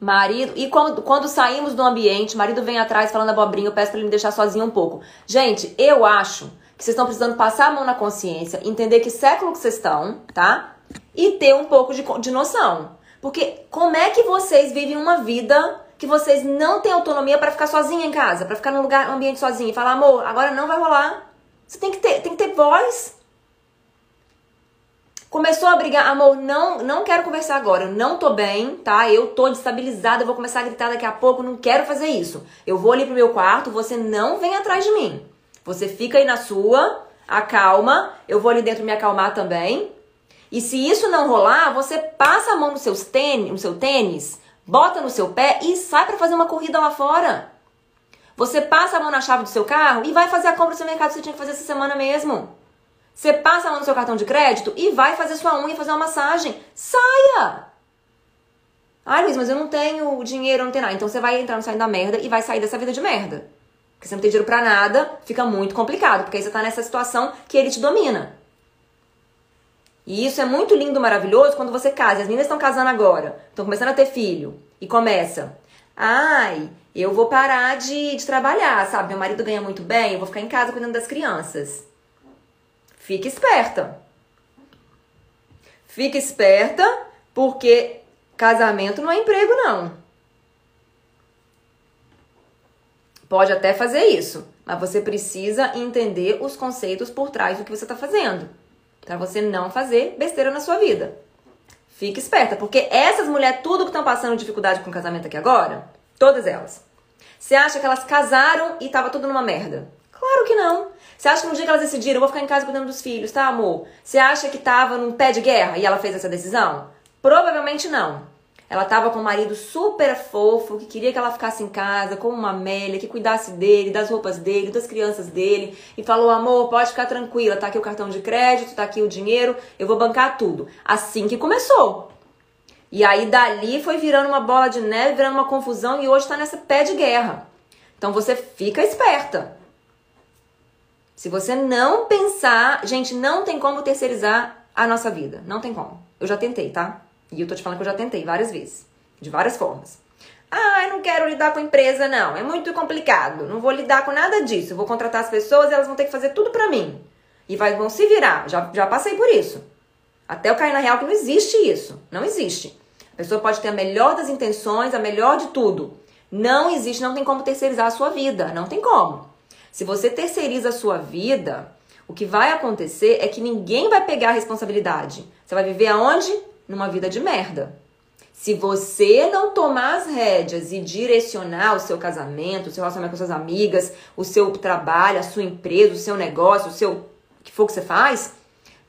Marido, e quando, quando saímos do ambiente, marido vem atrás falando abobrinha, eu peço pra ele me deixar sozinho um pouco. Gente, eu acho que vocês estão precisando passar a mão na consciência, entender que século que vocês estão, tá? E ter um pouco de, de noção. Porque como é que vocês vivem uma vida que vocês não têm autonomia para ficar sozinha em casa, para ficar num lugar, ambiente sozinha e falar, amor, agora não vai rolar. Você tem que ter, tem que ter voz. Começou a brigar, amor, não, não quero conversar agora, eu não tô bem, tá? Eu tô destabilizada, eu vou começar a gritar daqui a pouco, não quero fazer isso. Eu vou ali pro meu quarto, você não vem atrás de mim. Você fica aí na sua, acalma, eu vou ali dentro me acalmar também. E se isso não rolar, você passa a mão no, seus tênis, no seu tênis, bota no seu pé e sai para fazer uma corrida lá fora. Você passa a mão na chave do seu carro e vai fazer a compra do seu mercado que você tinha que fazer essa semana mesmo. Você passa a mão no seu cartão de crédito e vai fazer sua unha e fazer uma massagem. Saia! Ai, Luiz, mas eu não tenho dinheiro, não tenho nada. Então você vai entrar no saindo da merda e vai sair dessa vida de merda. Porque você não tem dinheiro pra nada, fica muito complicado. Porque aí você tá nessa situação que ele te domina. E isso é muito lindo, maravilhoso quando você casa. As meninas estão casando agora, estão começando a ter filho. E começa. Ai, eu vou parar de, de trabalhar, sabe? Meu marido ganha muito bem, eu vou ficar em casa cuidando das crianças. Fique esperta. Fique esperta, porque casamento não é emprego, não. Pode até fazer isso, mas você precisa entender os conceitos por trás do que você está fazendo. Para você não fazer besteira na sua vida. Fique esperta, porque essas mulheres, tudo que estão passando dificuldade com o casamento aqui agora, todas elas. Você acha que elas casaram e tava tudo numa merda? Claro que não. Você acha que no dia que elas decidiram, eu vou ficar em casa cuidando dos filhos, tá, amor? Você acha que tava num pé de guerra e ela fez essa decisão? Provavelmente não. Ela tava com um marido super fofo, que queria que ela ficasse em casa, como uma Amélia, que cuidasse dele, das roupas dele, das crianças dele, e falou: amor, pode ficar tranquila, tá aqui o cartão de crédito, tá aqui o dinheiro, eu vou bancar tudo. Assim que começou. E aí dali foi virando uma bola de neve, virando uma confusão, e hoje tá nessa pé de guerra. Então você fica esperta. Se você não pensar, gente, não tem como terceirizar a nossa vida. Não tem como. Eu já tentei, tá? E eu tô te falando que eu já tentei várias vezes. De várias formas. Ah, eu não quero lidar com empresa, não. É muito complicado. Não vou lidar com nada disso. Eu vou contratar as pessoas e elas vão ter que fazer tudo pra mim. E vai, vão se virar. Já, já passei por isso. Até eu cair na real que não existe isso. Não existe. A pessoa pode ter a melhor das intenções, a melhor de tudo. Não existe, não tem como terceirizar a sua vida. Não tem como. Se você terceiriza a sua vida, o que vai acontecer é que ninguém vai pegar a responsabilidade. Você vai viver aonde? Numa vida de merda. Se você não tomar as rédeas e direcionar o seu casamento, o seu relacionamento com suas amigas, o seu trabalho, a sua empresa, o seu negócio, o seu o que for que você faz,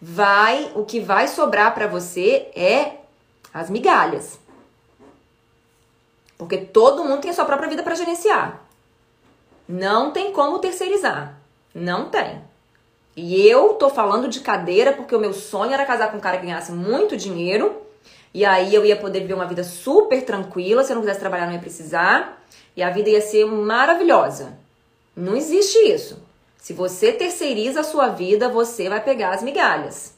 vai, o que vai sobrar para você é as migalhas. Porque todo mundo tem a sua própria vida para gerenciar. Não tem como terceirizar. Não tem. E eu tô falando de cadeira porque o meu sonho era casar com um cara que ganhasse muito dinheiro. E aí eu ia poder viver uma vida super tranquila. Se eu não quisesse trabalhar, não ia precisar. E a vida ia ser maravilhosa. Não existe isso. Se você terceiriza a sua vida, você vai pegar as migalhas.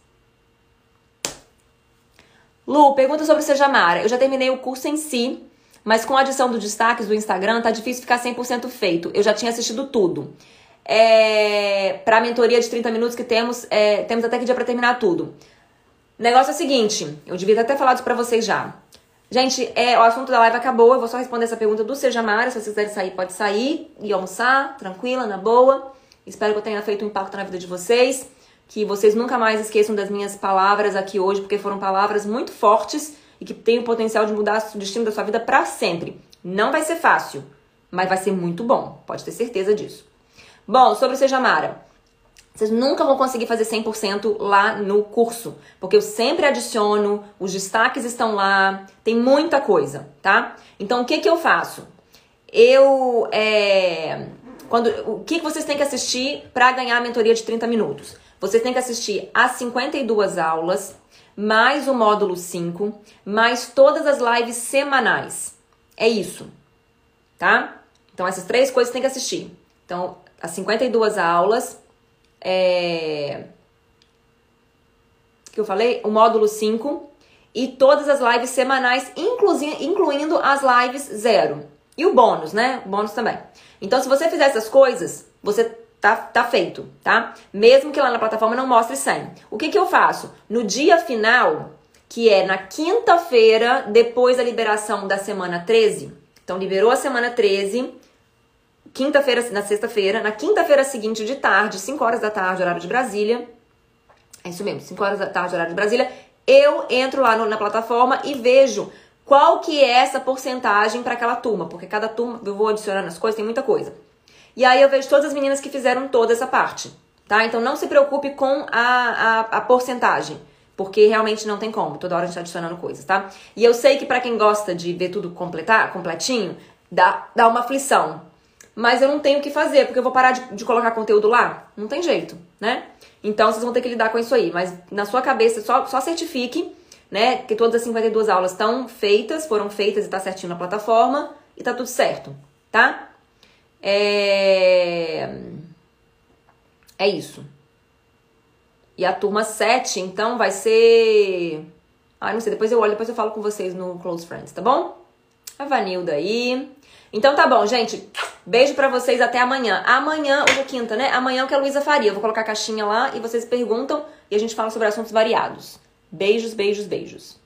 Lu, pergunta sobre o Sejamara. Eu já terminei o curso em si, mas com a adição dos destaques do Instagram, tá difícil ficar 100% feito. Eu já tinha assistido tudo é, para a mentoria de 30 minutos que temos, é, temos até que dia para terminar tudo. O negócio é o seguinte, eu devia ter até falado isso pra vocês já. Gente, é, o assunto da live acabou, eu vou só responder essa pergunta do Seja Mara. Se vocês quiserem sair, pode sair e almoçar, tranquila, na boa. Espero que eu tenha feito um impacto na vida de vocês. Que vocês nunca mais esqueçam das minhas palavras aqui hoje, porque foram palavras muito fortes e que têm o potencial de mudar o destino da sua vida para sempre. Não vai ser fácil, mas vai ser muito bom. Pode ter certeza disso. Bom, sobre o Seja Mara. Vocês nunca vão conseguir fazer 100% lá no curso, porque eu sempre adiciono, os destaques estão lá, tem muita coisa, tá? Então, o que que eu faço? Eu, é, quando, o que que vocês têm que assistir para ganhar a mentoria de 30 minutos? Vocês têm que assistir as 52 aulas, mais o módulo 5, mais todas as lives semanais. É isso, tá? Então, essas três coisas tem que assistir. Então, as 52 aulas. É... que eu falei? O módulo 5 e todas as lives semanais, incluindo as lives zero. E o bônus, né? O bônus também. Então, se você fizer essas coisas, você tá, tá feito, tá? Mesmo que lá na plataforma não mostre 100. O que, que eu faço? No dia final, que é na quinta-feira, depois da liberação da semana 13, então liberou a semana 13, quinta-feira, na sexta-feira, na quinta-feira seguinte de tarde, 5 horas da tarde, horário de Brasília. É isso mesmo, 5 horas da tarde, horário de Brasília. Eu entro lá no, na plataforma e vejo qual que é essa porcentagem para aquela turma, porque cada turma eu vou adicionando as coisas, tem muita coisa. E aí eu vejo todas as meninas que fizeram toda essa parte, tá? Então não se preocupe com a, a, a porcentagem, porque realmente não tem como, toda hora a gente tá adicionando coisas, tá? E eu sei que para quem gosta de ver tudo completar, completinho, dá, dá uma aflição, mas eu não tenho o que fazer, porque eu vou parar de, de, colocar conteúdo lá? Não tem jeito, né? Então vocês vão ter que lidar com isso aí. Mas na sua cabeça, só, só certifique, né? Que todas as 52 aulas estão feitas, foram feitas e tá certinho na plataforma e tá tudo certo, tá? É. É isso. E a turma 7, então, vai ser. Ah, não sei, depois eu olho, depois eu falo com vocês no Close Friends, tá bom? A Vanilda aí. Então tá bom, gente. Beijo para vocês até amanhã. Amanhã, hoje é quinta, né? Amanhã é o que a Luísa faria. Eu vou colocar a caixinha lá e vocês perguntam e a gente fala sobre assuntos variados. Beijos, beijos, beijos.